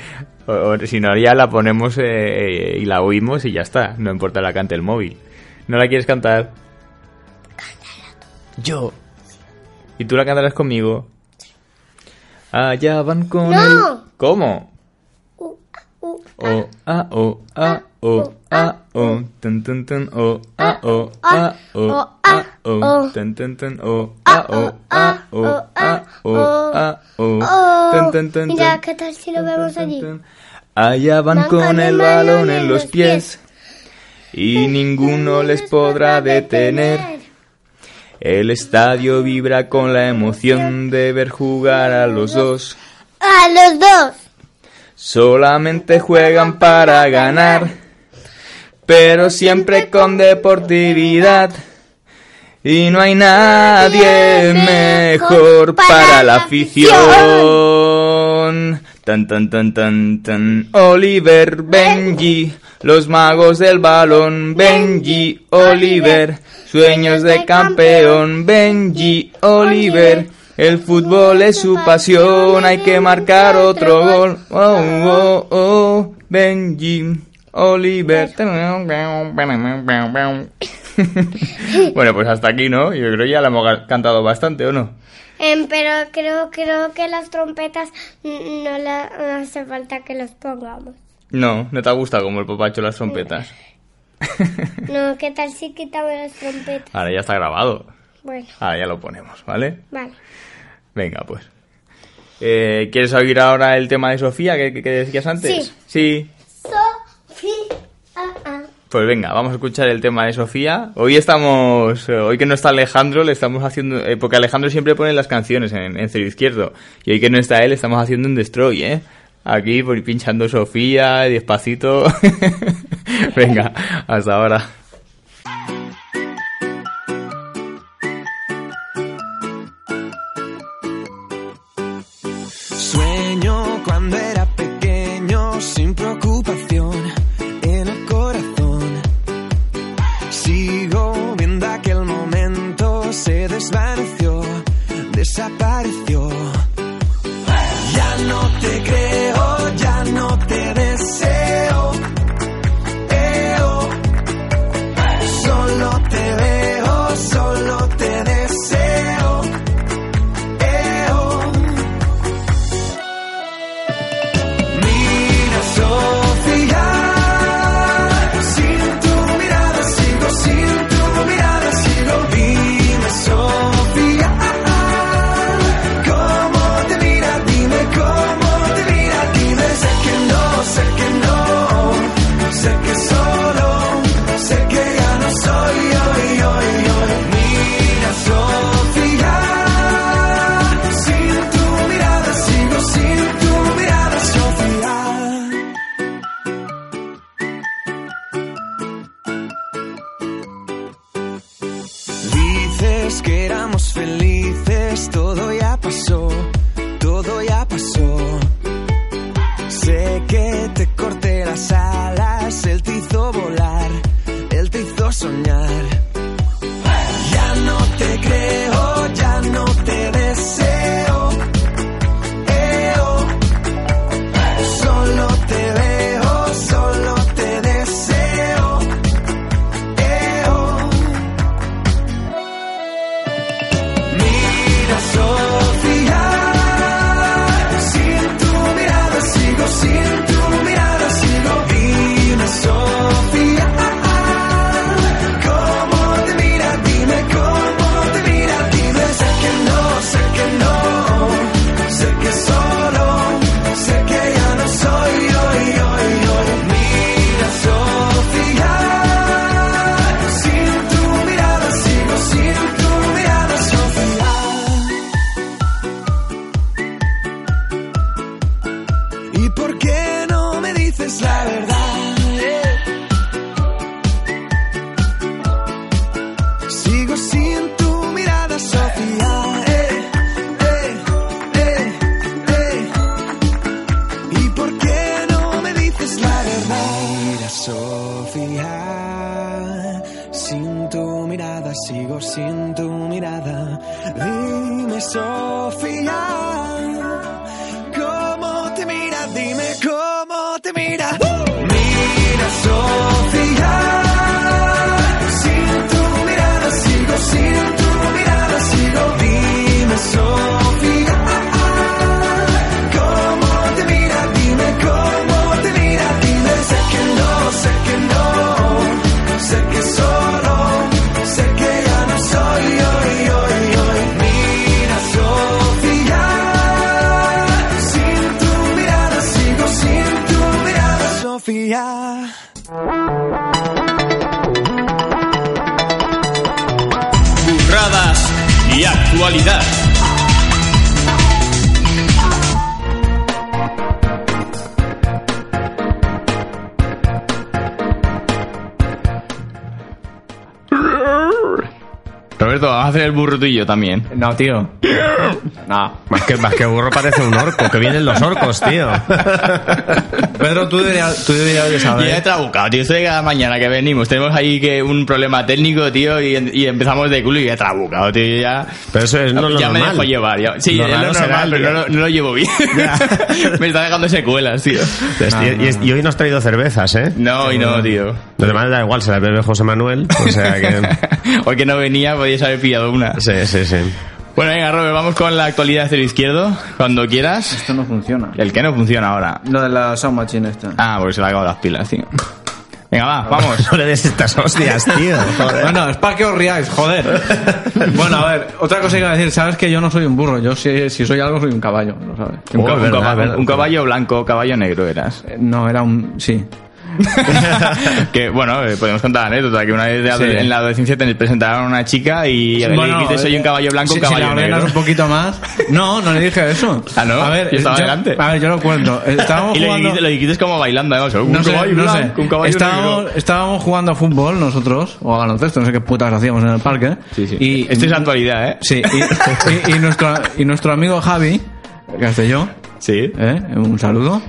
O- o si no, ya la ponemos eh, y la oímos y ya está. No importa la cante el móvil. ¿No la quieres cantar? Yo. ¿Y tú la cantarás conmigo? Allá van con ¡No! el... ¿Cómo? Uh, uh, O, a, o, a, o, a, o, tun, tun, tun, o, a, o, a, o, a, o, tun, tun, tun, o, a, o, a, o, a, o, a, o, tun, tun, tun, Mira. ¿qué tal si lo vemos allí? Allá van con el balón en los pies y ninguno les podrá detener. El estadio vibra con la emoción de ver jugar a los dos. A los dos. Solamente juegan para ganar, pero siempre con deportividad. Y no hay nadie mejor para la afición. Tan tan tan tan tan. Oliver, Benji, los magos del balón. Benji, Oliver, sueños de campeón. Benji, Oliver. El fútbol es su pasión, hay que marcar otro gol. Oh, oh, oh, Benji, Oliver. bueno, pues hasta aquí, ¿no? Yo creo que ya la hemos cantado bastante, ¿o no? Em, pero creo, creo que las trompetas no, la, no hace falta que las pongamos. No, no te gusta como el popacho las trompetas. No, ¿qué tal si quitamos las trompetas? Ahora ya está grabado. Bueno, Ahora ya lo ponemos, ¿vale? vale. Venga, pues. Eh, ¿Quieres oír ahora el tema de Sofía que, que- decías antes? Sí. Sofía. Ah, ah. Pues venga, vamos a escuchar el tema de Sofía. Hoy estamos, eh, hoy que no está Alejandro, le estamos haciendo, eh, porque Alejandro siempre pone las canciones en, en cero izquierdo. Y hoy que no está él, estamos haciendo un destroy, ¿eh? Aquí pues, pinchando Sofía, despacito. venga, hasta ahora. desapareceu. Que éramos felices, todo ya Burradas y actualidad. Roberto, vamos a hacer el yo también. No, tío. No. Más que, más que burro parece un orco, que vienen los orcos, tío. Pedro, tú deberías, tú deberías de Yo saber. ya he trabucado, tío. Estoy cada mañana que venimos. Tenemos ahí que un problema técnico, tío, y, y empezamos de culo y ya he trabucado, tío. Ya, Pero eso es no lo ya me normal. dejo llevar. Ya. Sí, Lo es lo normal, pero no, lo- no lo llevo bien. me está dejando secuelas, tío. y, y- y hoy no has traído cervezas, ¿eh? No, y no, tío. Lo demás da igual, se las bebe José Manuel. O sea que. Hoy que no venía, podíais haber pillado una. Sí, sí, sí. Bueno, venga, Robert, vamos con la actualidad del izquierdo. Cuando quieras. Esto no funciona. El que no funciona ahora. Lo de la sound machine esta. Ah, porque se le ha acabado las pilas, tío. Venga, va, vamos. No le des estas hostias, tío. Joder. Bueno, es para que os riáis, joder. bueno, a ver, otra cosa que iba a decir, sabes que yo no soy un burro, yo si, si soy algo soy un caballo, ¿lo sabes? Un, Oh, ca- un verdad, caba- verdad. un caballo blanco, caballo negro eras. Eh, No, era un... sí. que bueno, eh, podemos contar la anécdota que una vez de Sí. en la adolescencia te presentaron a una chica y Bueno, le dijiste soy eh, un caballo blanco, si, un caballo si la negro. un poquito más... No, no le dije eso. Ah, ¿no? A ver, Yo estaba yo, delante. A ver, yo lo cuento. Estábamos Y jugando... lo dijiste como bailando, además, un No sé, caballo no sé. un caballo estábamos, negro. estábamos jugando a fútbol nosotros, o a baloncesto, no sé qué putas hacíamos en el parque. Sí, sí. Y, Esto es actualidad, ¿eh? Sí, y, y- y nuestro, y nuestro amigo Javi, yo, Sí. ¿eh? un saludo,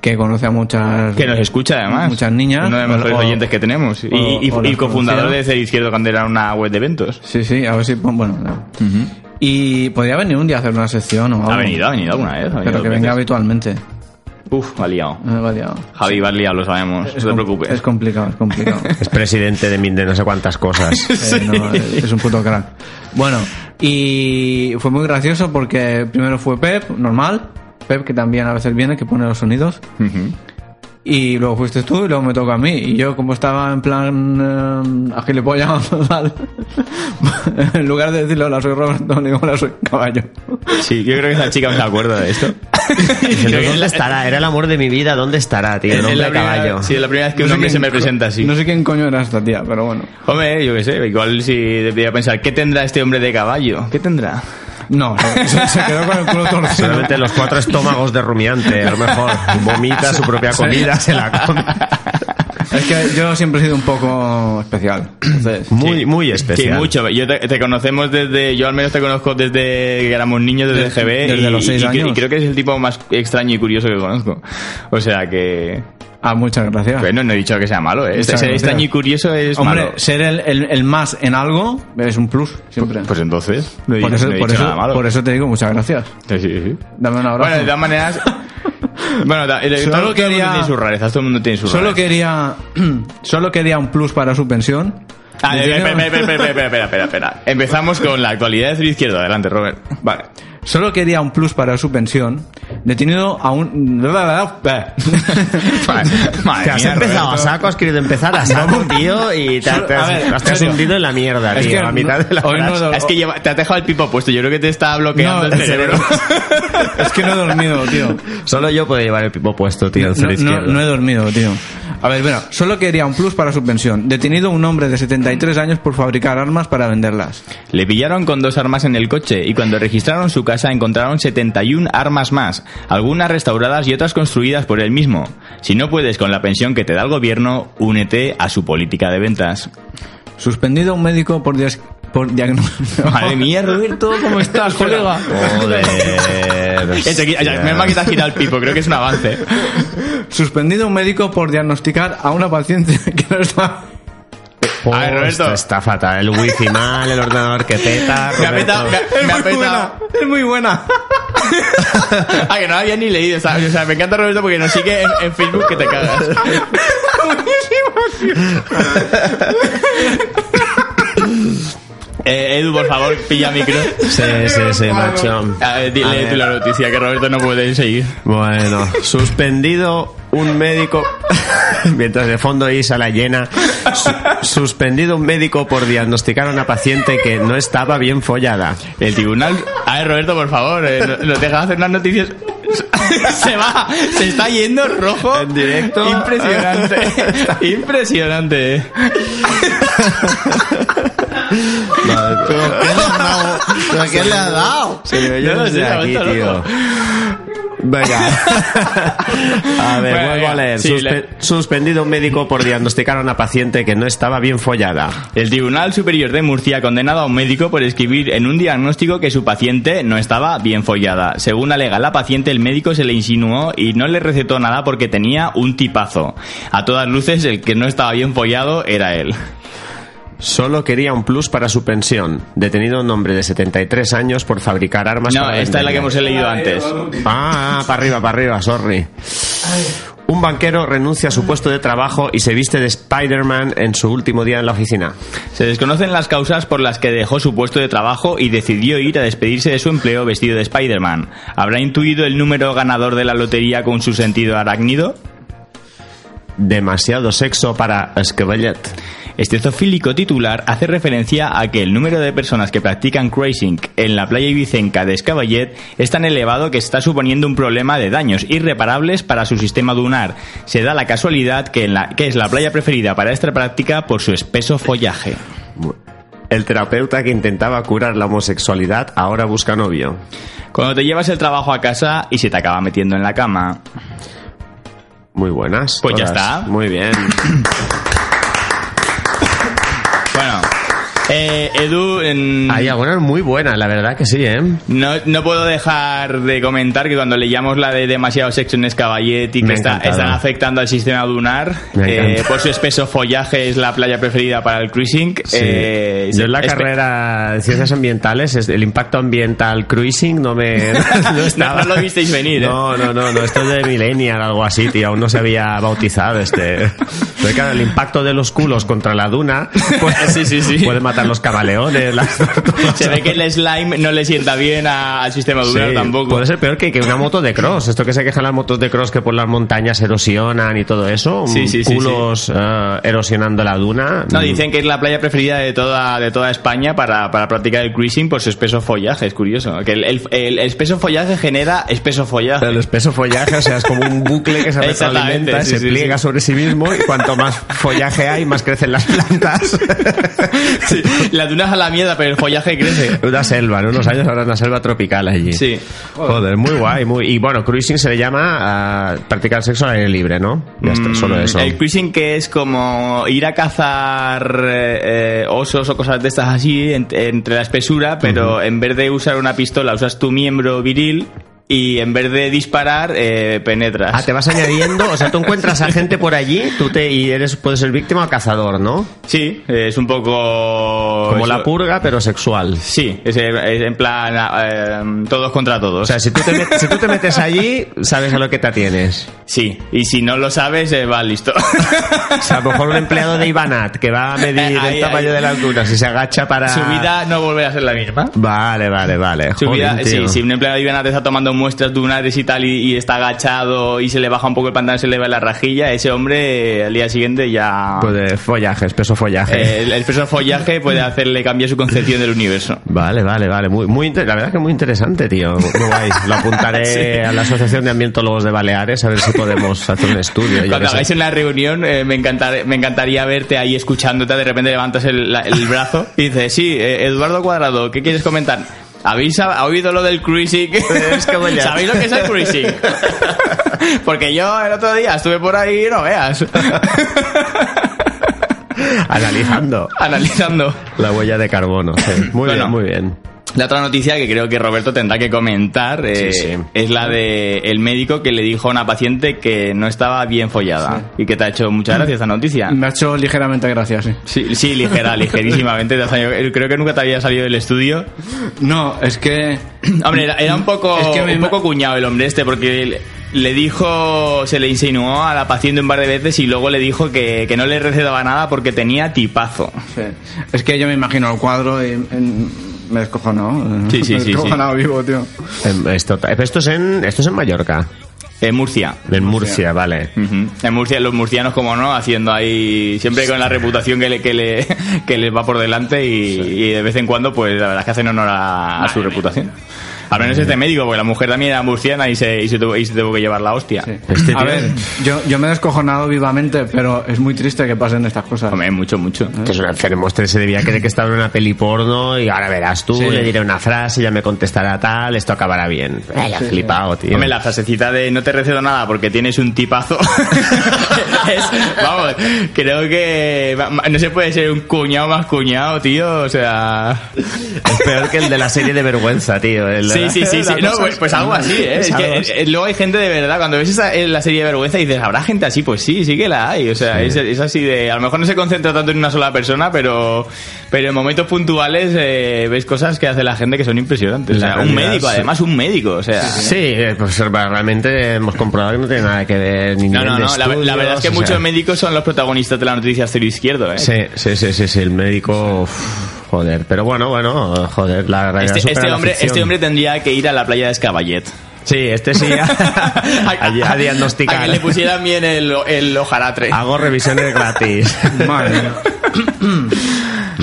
que conoce a muchas... Que nos escucha además. Muchas niñas. Uno de los mejores O- oyentes que tenemos. Y, o- y- o y las cofundador de Cero Izquierdo cuando era una web de eventos. Sí, sí, a ver si... Bueno, no. Y podría venir un día a hacer una sección o algo. Ha venido, ha venido alguna vez. ha venido Pero que venga veces. habitualmente. Uf, va liado. Me va liado. Javi, va liado, lo sabemos. Es no te preocupes. Es complicado, es complicado. Es presidente de, de no sé cuántas cosas. Eh, no, es es un puto crack. Bueno, y fue muy gracioso porque primero fue Pep, normal. Pep, que también a veces viene, que pone los sonidos. Ujú. Y luego fuiste tú y luego me tocó a mí. Y yo, como estaba en plan eh, a gilipollas, total, en lugar de decirle hola, soy Roberto, digo hola, soy caballo. Sí, yo creo que esa chica no se acuerda de esto. Es ¿Dónde la- estará? Era el amor de mi vida, ¿dónde estará, tío? El es hombre la primera- caballo. Sí, es la primera vez que un No sé hombre se quién me co- presenta así. No sé quién coño era esta tía, pero bueno. Hombre, yo qué sé, igual si debería pensar, ¿qué tendrá este hombre de caballo? ¿Qué tendrá? No, se, se quedó con el culo torcido. Solamente los cuatro estómagos de rumiante, a lo mejor. Vomita su propia comida, se la come. Es que yo siempre he sido un poco especial. Entonces, Muy, muy Sí, especial. mucho. Yo te, te conocemos desde, yo al menos te conozco desde que éramos niños, desde Desde- GB. desde y, los seis y años. y creo que es el tipo más extraño y curioso que conozco. O sea que... ah, muchas gracias. Bueno, no he dicho que sea malo, ¿eh? Muchas Ser gracias. extraño y curioso es Hombre, malo. ser el, el, el más en algo es un plus, siempre. Pues entonces, no he, por, eso, no he por, dicho eso, nada malo. por eso te digo muchas gracias. Sí, sí, sí. Dame un abrazo. Bueno, de todas maneras... bueno, da- eh, Solo todo, todo el quería- mundo tiene sus rarezas, todo el mundo tiene sus Solo rarezas. quería, solo quería un plus para su pensión. Ah, Le espera, espera, espera, espera, espera, espera. Empezamos con la actualidad del izquierdo. Adelante, Robert. Vale. Solo quería un plus para su pensión. Detenido a un... Madre Te has mía, empezado a Roberto. saco, has querido empezar a saco, tío, y te, te has, A ver, te has hundido en la mierda, Es tío, que a mitad no- de la no do- Es que lleva- te has dejado el pipo puesto. Yo creo que te está bloqueando No, el cerebro. es que no he dormido, tío. Solo yo puedo llevar el pipo puesto, tío, no he dormido, tío. A ver, bueno, solo quería un plus para su pensión. Detenido un hombre de 73 años por fabricar armas para venderlas. Le pillaron con dos armas en el coche y cuando registraron su casa encontraron 71 armas más, algunas restauradas y otras construidas por él mismo. Si no puedes con la pensión que te da el gobierno, únete a su política de ventas. Suspendido un médico por, dis- por diagnóstico. Madre mía, Roberto, ¿cómo estás, colega? Joder. Menos que te has girado el pipo, creo que es un avance. Suspendido un médico por diagnosticar a una paciente que no está. Oh, A ver, Roberto. esto está fatal. El wifi mal, el ordenador que peta. Me petado, me ha- Es me muy buena, petado. es muy buena. Ah, que no la había ni leído. O sea, o sea, me encanta Roberto porque nos sigue en, en Facebook que te cagas. Eh, Edu, por favor, pilla micro. Sí, sí, sí, macho. A ver, dile A ver. tú la noticia, que Roberto no puede seguir. Bueno, suspendido un médico. Mientras de fondo Isa la llena. su- suspendido un médico por diagnosticar a una paciente que no estaba bien follada. El tribunal... A ver, Roberto, por favor, eh, no- nos deja hacer unas noticias... se va, se está yendo rojo. En directo. Impresionante. Impresionante. ¿Pero qué le ha dado? ¿Pero qué le ha dado? Se me oye No sé, aquí, tío. Venga. A ver, Bueno, vuelvo a leer. sí, Suspe- le- Suspendido un médico por diagnosticar a una paciente que no estaba bien follada. El Tribunal Superior de Murcia ha condenado a un médico por escribir en un diagnóstico que su paciente no estaba bien follada. Según alega la paciente, el médico se le insinuó y no le recetó nada porque tenía un tipazo. A todas luces, el que no estaba bien follado era él. Solo quería un plus para su pensión. Detenido un hombre de 73 años por fabricar armas No, para esta es la que hemos leído antes. Ah, para arriba, para arriba, sorry. Un banquero renuncia a su puesto de trabajo y se viste de Spider-Man en su último día en la oficina. Se desconocen las causas por las que dejó su puesto de trabajo y decidió ir a despedirse de su empleo vestido de Spider-Man. ¿Habrá intuido el número ganador de la lotería con su sentido arácnido? Demasiado sexo para Esquevellet. Este zoofílico titular hace referencia a que el número de personas que practican cruising en la playa ibicenca de Escaballet es tan elevado que está suponiendo un problema de daños irreparables para su sistema dunar. Se da la casualidad que, en la, que es la playa preferida para esta práctica por su espeso follaje. El terapeuta que intentaba curar la homosexualidad ahora busca novio. Cuando te llevas el trabajo a casa y se te acaba metiendo en la cama. Muy buenas. Pues ya está. Muy bien. Bueno, eh, Edu, en- Hay algunas muy buenas, la verdad que sí, ¿eh? no, no puedo dejar de comentar que cuando leíamos la de demasiado sexo en Escaballet y Me que está, están afectando al sistema dunar, eh, por su espeso follaje es la playa preferida para el cruising. Sí. eh, Yo en la carrera de ciencias ambientales, es- el impacto ambiental cruising no me. No, estaba. No lo visteis venir, ¿eh? No, no, no, no, esto es de Millennial, algo así, tío. Aún no se había bautizado este. Pero claro, el impacto de los culos contra la duna pues, Sí, sí, sí. puede matar los camaleones, las. Se ve que el slime no le sienta bien a- al sistema dunar Sí, tampoco. Puede ser peor que, que una moto de cross. Esto que se quejan las motos de cross que por las montañas erosionan y todo eso. Sí, sí, sí, Culos eh, erosionando la duna. No, Mm. dicen que es la playa preferida de toda, de toda España para, para practicar el cruising por su espeso follaje. Es curioso. Que el, el- el espeso follaje genera espeso follaje. El espeso follaje, o sea, es como un bucle que se retroalimenta, se pliega sobre sí mismo y cuanto más follaje hay, más crecen las plantas. Sí, la duna es a la mierda, pero el follaje crece. Una selva, en unos años habrá una selva tropical allí. Sí. Joder, muy guay. Muy... Y bueno, cruising se le llama a practicar sexo al aire libre, ¿no? Ya está, solo Mm, eso. El cruising que es como ir a cazar eh, osos o cosas de estas así en- entre la espesura, pero en vez de usar una pistola usas tu miembro viril y en vez de disparar eh, penetras. Ah, te vas añadiendo, o sea, tú encuentras a gente por allí, tú te y eres puedes ser víctima o cazador, ¿no? Sí, es un poco... Como eso. la purga, pero sexual. Sí, es, es en plan eh, todos contra todos. O sea, si tú, te met- si tú te metes allí, sabes a lo que te atienes. sí, y si no lo sabes, eh, va listo. O sea, a lo mejor un empleado de Ibanat que va a medir Ahí, el tamaño ahí. de la altura, si se agacha para... Su vida no volverá a ser la misma. Vale, vale, vale. Su Jolín, vida, sí, si un empleado de Ibanat está tomando muestras dunares y tal y, y está agachado y se le baja un poco el pantalón, se le va la rajilla, ese hombre eh, al día siguiente ya... Pues de follaje, espeso follaje. eh, el, el peso follaje puede hacerle cambiar su concepción del universo. Vale, vale, vale. Muy, muy inter- la verdad que muy interesante, tío. Muy guay. Lo apuntaré Sí. a la Asociación de Ambientólogos de Baleares a ver si podemos hacer un estudio. Cuando hagáis una reunión, eh, me, encantar- me encantaría verte ahí escuchándote, de repente levantas el, la- el brazo y dices, sí, eh, Eduardo Cuadrado, ¿qué quieres comentar? ¿Habéis ha- oído lo del cruising? Es ¿Sabéis lo que es el cruising? Porque yo el otro día estuve por ahí y no veas. Analizando Analizando. la huella de carbono. sí. Muy Bueno. bien, muy bien. La otra noticia que creo que Roberto tendrá que comentar eh, Sí, sí. es la de el médico que le dijo a una paciente que no estaba bien follada. Y que te ha hecho mucha gracia esta noticia. Me ha hecho ligeramente gracia, sí. Sí, sí, ligera, ligerísimamente. salido- Creo que nunca te había salido del estudio. No, es que... Hombre, era, era un poco Es que me un poco cuñado el hombre este porque le- le dijo, se le insinuó a la paciente un par de veces y luego le dijo que, que no le recetaba nada porque tenía tipazo. Sí. Es que yo me imagino el cuadro y en- me he descojonado. Sí, sí, me he sí, sí. descojonado vivo, tío. Em, Esto, esto, es en, esto es en Mallorca. En Murcia. En Murcia, vale. En Murcia, los murcianos, como no, haciendo ahí, siempre con la reputación que le, que le, que les va por delante y, y de vez en cuando, pues la verdad es que hacen honor a, a su reputación. Al menos este médico, porque la mujer también era murciana y se, y se, tuvo, y se tuvo que llevar la hostia. Este A ver, yo, yo me he descojonado vivamente, pero es muy triste que pasen estas cosas. Hombre, mucho, mucho. Que es un enfermo, este se debía creer que estaba en una peli porno y ahora verás tú, Sí. le diré una frase, ya me contestará tal, esto acabará bien. Eh, ya flipado, tío. Hombre, la frasecita de no te recedo nada porque tienes un tipazo. es, vamos, creo que no se puede ser un cuñado más cuñado, tío. O sea. Es peor que el de la serie de vergüenza, tío. el- Sí, sí, sí, sí. No, cosa pues, pues algo así, ¿eh? Es Es que, algo así. eh, luego hay gente de verdad, cuando ves esa, eh, la serie de vergüenza y dices, ¿habrá gente así? Pues sí, sí que la hay. O sea, es, es así de. A lo mejor no se concentra tanto en una sola persona, pero, pero en momentos puntuales eh, ves cosas que hace la gente que son impresionantes. O sea, un médico, sí. además, un médico. O sea. Sí, eh, pues realmente hemos comprobado que no tiene nada que ver ni No, no, no. La, verdad es que muchos sea, médicos son los protagonistas de la noticia cero izquierdo, ¿eh? Sí, sí, sí, sí, sí, el médico, uf, joder, pero bueno, bueno, joder, la realidad Este, este la hombre, este hombre tendría que ir a la playa de Escaballet. Sí, este sí, a diagnosticar. A que le pusieran bien el, el hojaratre. Hago revisiones gratis. Madre mía.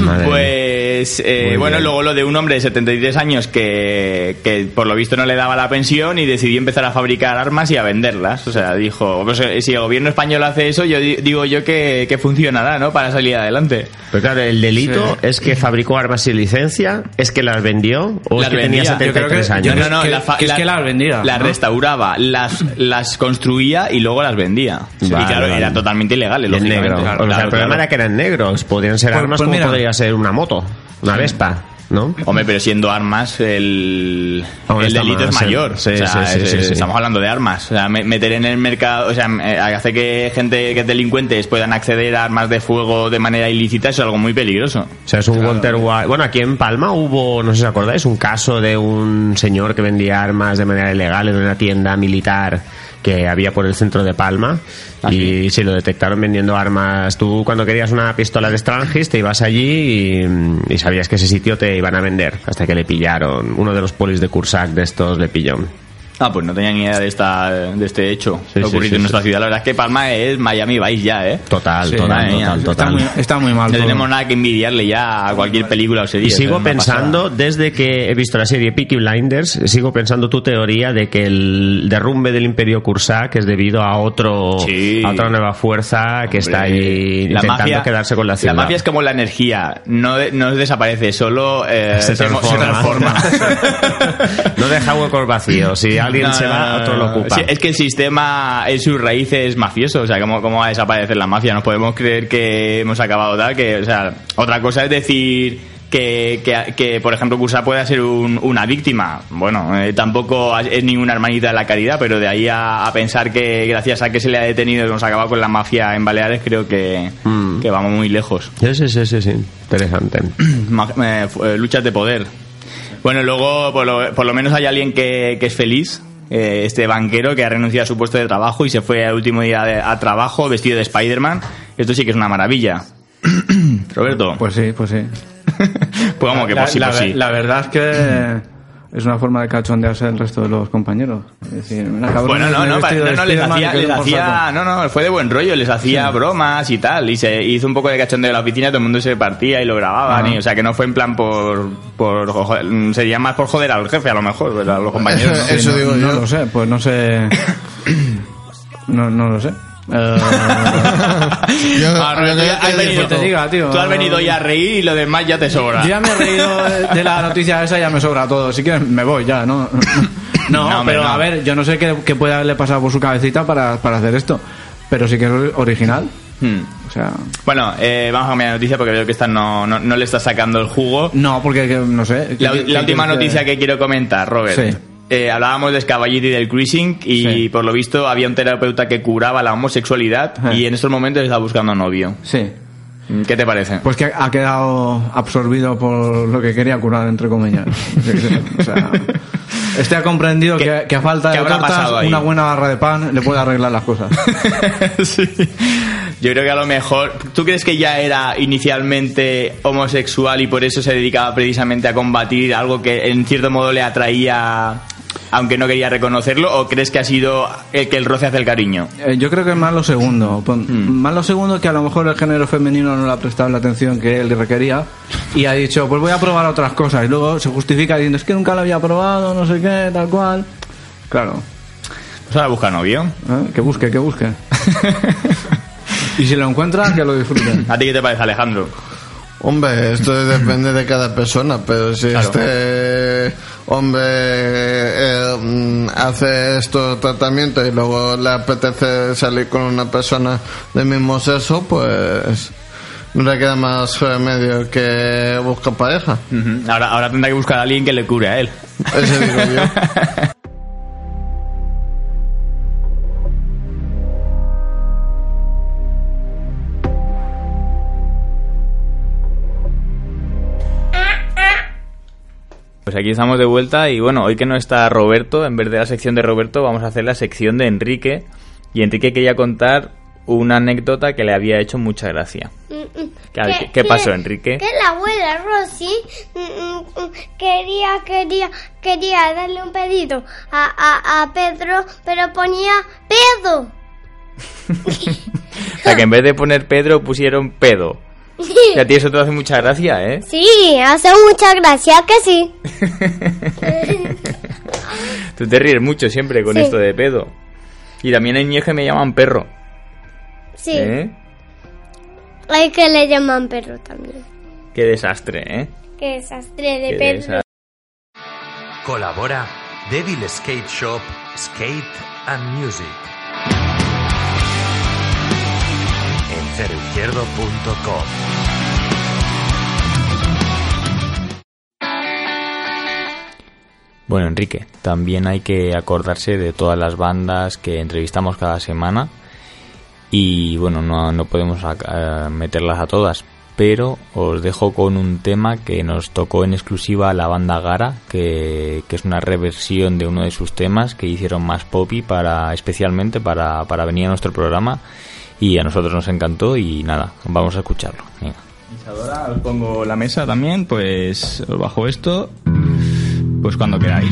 Madre. Pues eh, bueno, bien. luego lo de un hombre de 73 años que, que por lo visto no le daba la pensión y decidió empezar a fabricar armas y a venderlas. O sea, dijo, pues, eh, si el gobierno español hace eso, yo di- digo yo que, que funcionará, ¿no? Para salir adelante. Pero claro, el delito es que fabricó armas sin licencia, es que las vendió o Las es que tenía vendía. Creo 73 que- años. No, no, que- la es que las vendía, Las ¿no? restauraba, las, las construía y luego las vendía. y Vale, claro, vale. eran totalmente ilegales, Y en lógicamente. negro. Claro, o sea, claro, el problema claro. era que eran negros, podían ser Pues- armas pues como mira. Podría ser una moto, una Vespa, ¿no? Hombre, pero siendo armas, el, el delito es mayor. sí, O sea, sí, sí, es- sí, sí. Estamos hablando de armas. O sea, me- meter en el mercado, o sea, eh, hace que gente, que delincuentes puedan acceder a armas de fuego de manera ilícita, eso es algo muy peligroso. O sea, es un Walter White. Bueno, aquí en Palma hubo, no sé si os acordáis, un caso de un señor que vendía armas de manera ilegal en una tienda militar que había por el centro de Palma ¿Ah, y si lo detectaron vendiendo armas. Tú cuando querías una pistola de Strangis te ibas allí y, y sabías que ese sitio te iban a vender hasta que le pillaron. Uno de los polis de Cursac de estos le pilló. Ah, pues no tenía ni idea de, esta, de este hecho Sí, sí, ocurrido sí, en sí. nuestra ciudad. La verdad es que Palma es Miami Vice ya, ¿eh? Total, Sí, total, total, Está muy, está muy mal. No todo. tenemos nada que envidiarle ya a cualquier película o serie. Y sigo pensando, pasada. desde que he visto la serie Peaky Blinders, sigo pensando tu teoría de que el derrumbe del Imperio Kursak es debido a otro Sí. a otra nueva fuerza que está ahí la intentando mafia- quedarse con la ciudad. La mafia es como la energía, no, de- no desaparece, solo eh, se transforma. no deja huecos vacíos. Si alguien No, se va, no, otro lo ocupa. Sí, es que el sistema en sus raíces es mafioso, o sea, ¿cómo, ¿cómo va a desaparecer la mafia? No podemos creer que hemos acabado tal, que, o sea, otra cosa es decir que, que, que, por ejemplo, Cursa pueda ser un- una víctima. Bueno, eh, tampoco es ninguna hermanita de la caridad, pero de ahí a, a pensar que gracias a que se le ha detenido hemos acabado con la mafia en Baleares, creo que, Mm. que vamos muy lejos. Sí, sí, sí, sí, sí. Interesante. Eh, eh, luchas de poder. Bueno, luego por lo, por lo menos hay alguien que, que es feliz. eh, este banquero que ha renunciado a su puesto de trabajo y se fue al último día de- a trabajo vestido de Spider-Man. Esto sí que es una maravilla. Roberto, pues, Pues sí, pues sí. vamos, que la, pues sí, la pues sí. la verdad es que es una forma de cachondearse el resto de los compañeros. Es decir, Bueno, no, no, vestido no, no, les hacía, les hacía, no, no, fue de buen rollo, les hacía bromas y tal, y se hizo un poco de cachondeo en la oficina, todo el mundo se partía y lo grababan, Ajá. y, o sea que no fue en plan por, por, joder, sería más por joder al jefe a lo mejor, pero a los compañeros. ¿no? Eh, Eso no, digo no yo. lo sé, pues no sé. No, no lo sé. Eh, Yo- yo que has venido, que te diga, tío. tú has venido ya a reír y lo demás ya te sobra. yo ya me he reído de la noticia esa, ya me sobra todo. Si quieres, me voy ya, ¿no? No, pero no. a ver, yo no sé qué, qué puede haberle pasado por su cabecita para, para hacer esto. Pero sí que es original. Hmm. O sea... Bueno, eh, vamos a cambiar de noticia porque veo que esta no, no, no le está sacando el jugo. No, porque, que- no sé... La, ¿qué- la última noticia que quiero comentar, Robert. Sí. Eh, hablábamos de Scavalliti del cruising y Sí. por lo visto había un terapeuta que curaba la homosexualidad Eh. y en estos momentos está buscando novio. Sí. ¿Qué te parece? Pues que ha quedado absorbido por lo que quería curar, entre comillas. o sea, este ha comprendido que, que a falta de ahí? una buena barra de pan le puede arreglar las cosas. Sí. Yo creo que a lo mejor. ¿Tú crees que ya era inicialmente homosexual y por eso se dedicaba precisamente a combatir algo que en cierto modo le atraía, aunque no quería reconocerlo? ¿O crees que ha sido el que el roce hace el cariño? Eh, yo creo que es más lo segundo. Hmm. Más lo segundo que a lo mejor el género femenino no le ha prestado la atención que él requería y ha dicho, pues voy a probar otras cosas. Y luego se justifica diciendo, es que nunca lo había probado, no sé qué, tal cual. Claro. Pues ahora busca novio. ¿eh? Que busque, que busque. y si lo encuentra, que lo disfrute. ¿A ti qué te parece, Alejandro? Hombre, esto depende de cada persona, pero si Claro. este hombre eh, mm, hace estos tratamientos y luego le apetece salir con una persona del mismo sexo, pues no le queda más remedio que buscar pareja. Ahora, ahora tendrá que buscar a alguien que le cure a él. Ese digo yo. Pues aquí estamos de vuelta y bueno, hoy que no está Roberto, en vez de la sección de Roberto, vamos a hacer la sección de Enrique. Y Enrique quería contar una anécdota que le había hecho mucha gracia. ¿Qué- qué- qué pasó, Enrique? Que la abuela Rosy quería, quería, quería darle un pedido a, a, a Pedro, pero ponía pedo. O sea, que en vez de poner Pedro pusieron pedo. Y a ti eso te hace mucha gracia, ¿eh? Sí, hace mucha gracia que sí. Tú te ríes mucho siempre con Sí. esto de pedo. Y también en Ñeje me llaman perro. Sí, ¿eh? hay que le llaman perro también. Qué desastre, ¿eh? Qué desastre de Qué perro. desastre. Colabora Devil Skate Shop Skate and Music ceroizquierdo.com. Bueno, Enrique, también hay que acordarse de todas las bandas que entrevistamos cada semana y bueno, no, no podemos eh, meterlas a todas, pero os dejo con un tema que nos tocó en exclusiva la banda Gara, que, que es una reversión de uno de sus temas que hicieron más poppy para especialmente para, para venir a nuestro programa y a nosotros nos encantó y nada, vamos a escucharlo. Ahora os pongo la mesa también, pues os bajo esto, pues cuando queráis.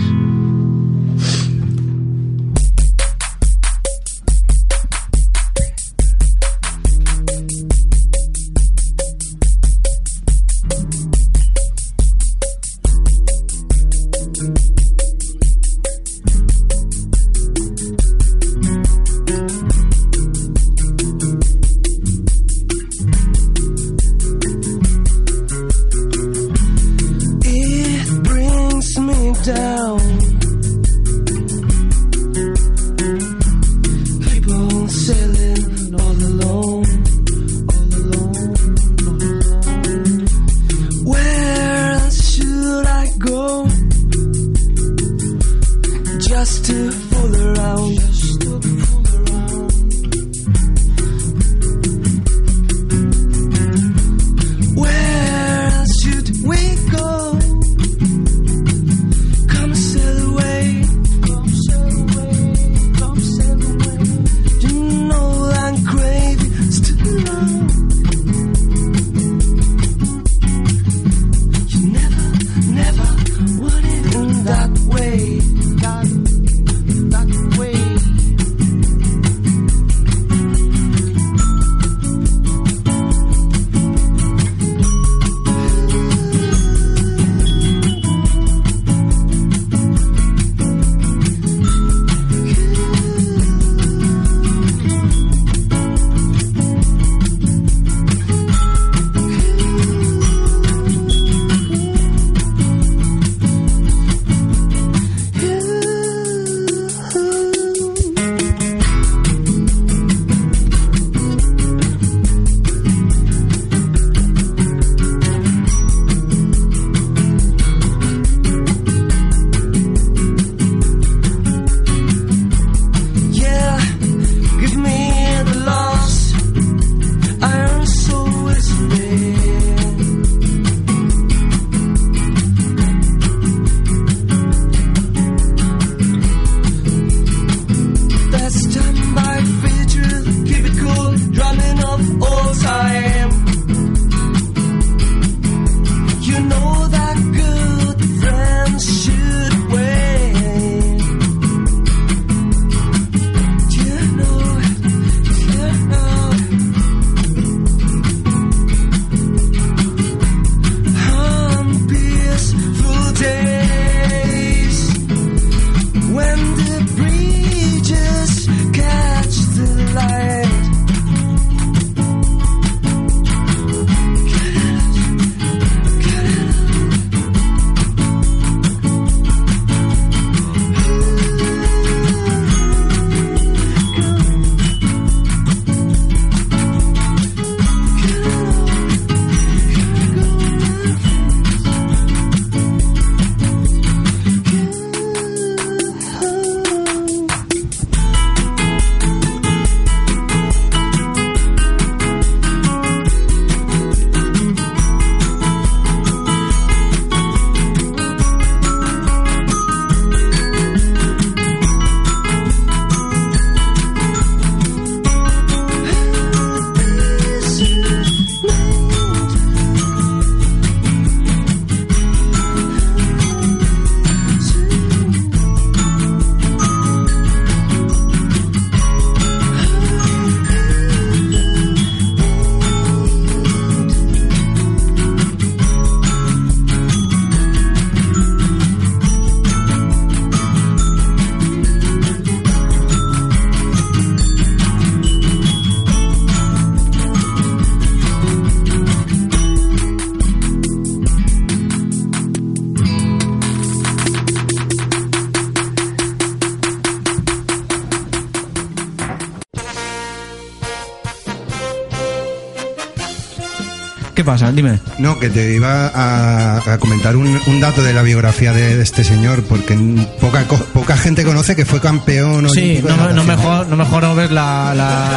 ¿Qué pasa? Dime. No, que te iba a, a comentar un, un dato de la biografía de, de este señor, porque poca, gente conoce que fue campeón Sí, no, no mejor, no mejor no ves la, la,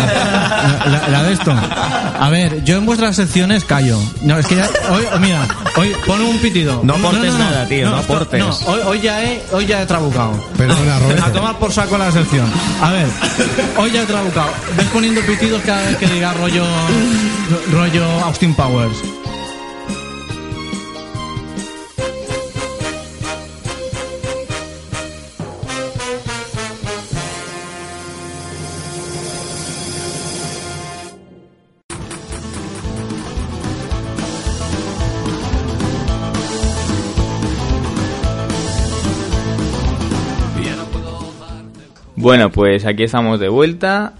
la, la- la de esto. A ver, yo en vuestras secciones callo. No, es que ya, hoy, mira, hoy pon un pitido. No aportes nada, tío, no aportes. No, hoy, hoy ya he, hoy ya he trabucado. Perdona, Roberto. A tomar por saco la sección. A ver, hoy ya he trabucado. Ves poniendo pitidos cada vez que diga rollo, rollo Austin Bueno, pues aquí estamos de vuelta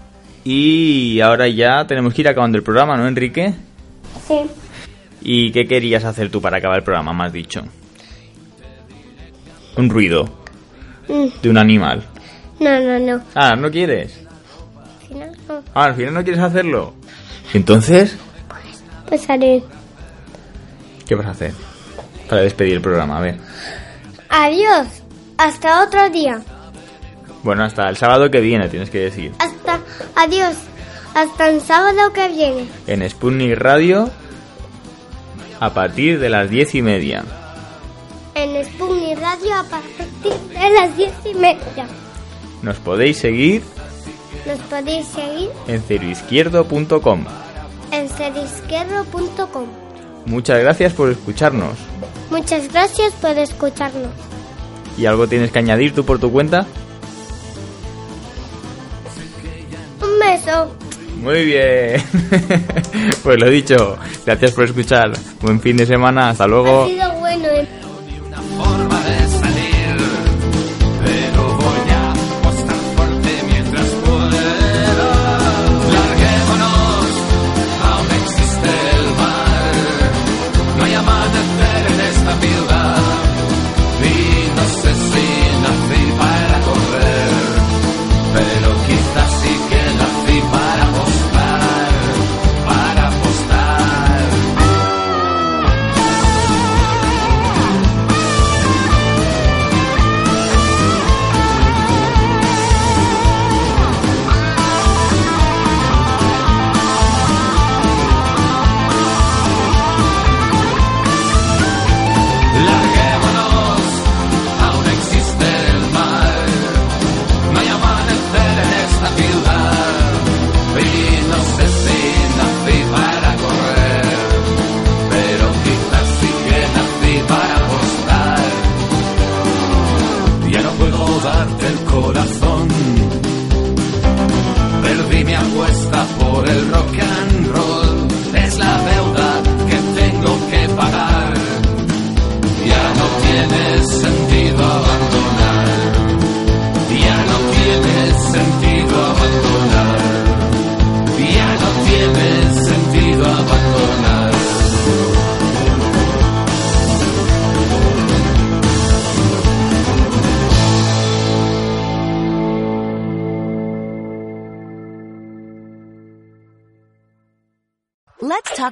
y ahora ya tenemos que ir acabando el programa, ¿no, Enrique? Sí. ¿Y qué querías hacer tú para acabar el programa, más dicho? Un ruido Mm, de un animal. No, no, no. Ah, ¿no quieres? Si no, no. Ah, al final no quieres hacerlo. Entonces, Pues haré. ¿qué vas a hacer? Para despedir el programa, a ver. Adiós. Hasta otro día. Bueno, hasta el sábado que viene, tienes que decir. Hasta. Adiós. Hasta el sábado que viene. En Sputnik Radio a partir de las diez y media. En Sputnik Radio a partir de las diez y media. Nos podéis seguir Nos podéis seguir en ceroizquierdo.com. en serizquierdo.com. Muchas gracias por escucharnos. Muchas gracias por escucharnos. ¿Y algo tienes que añadir tú por tu cuenta? Un beso. Muy bien. pues lo dicho, gracias por escuchar. Buen fin de semana, hasta luego. Ha sido bueno.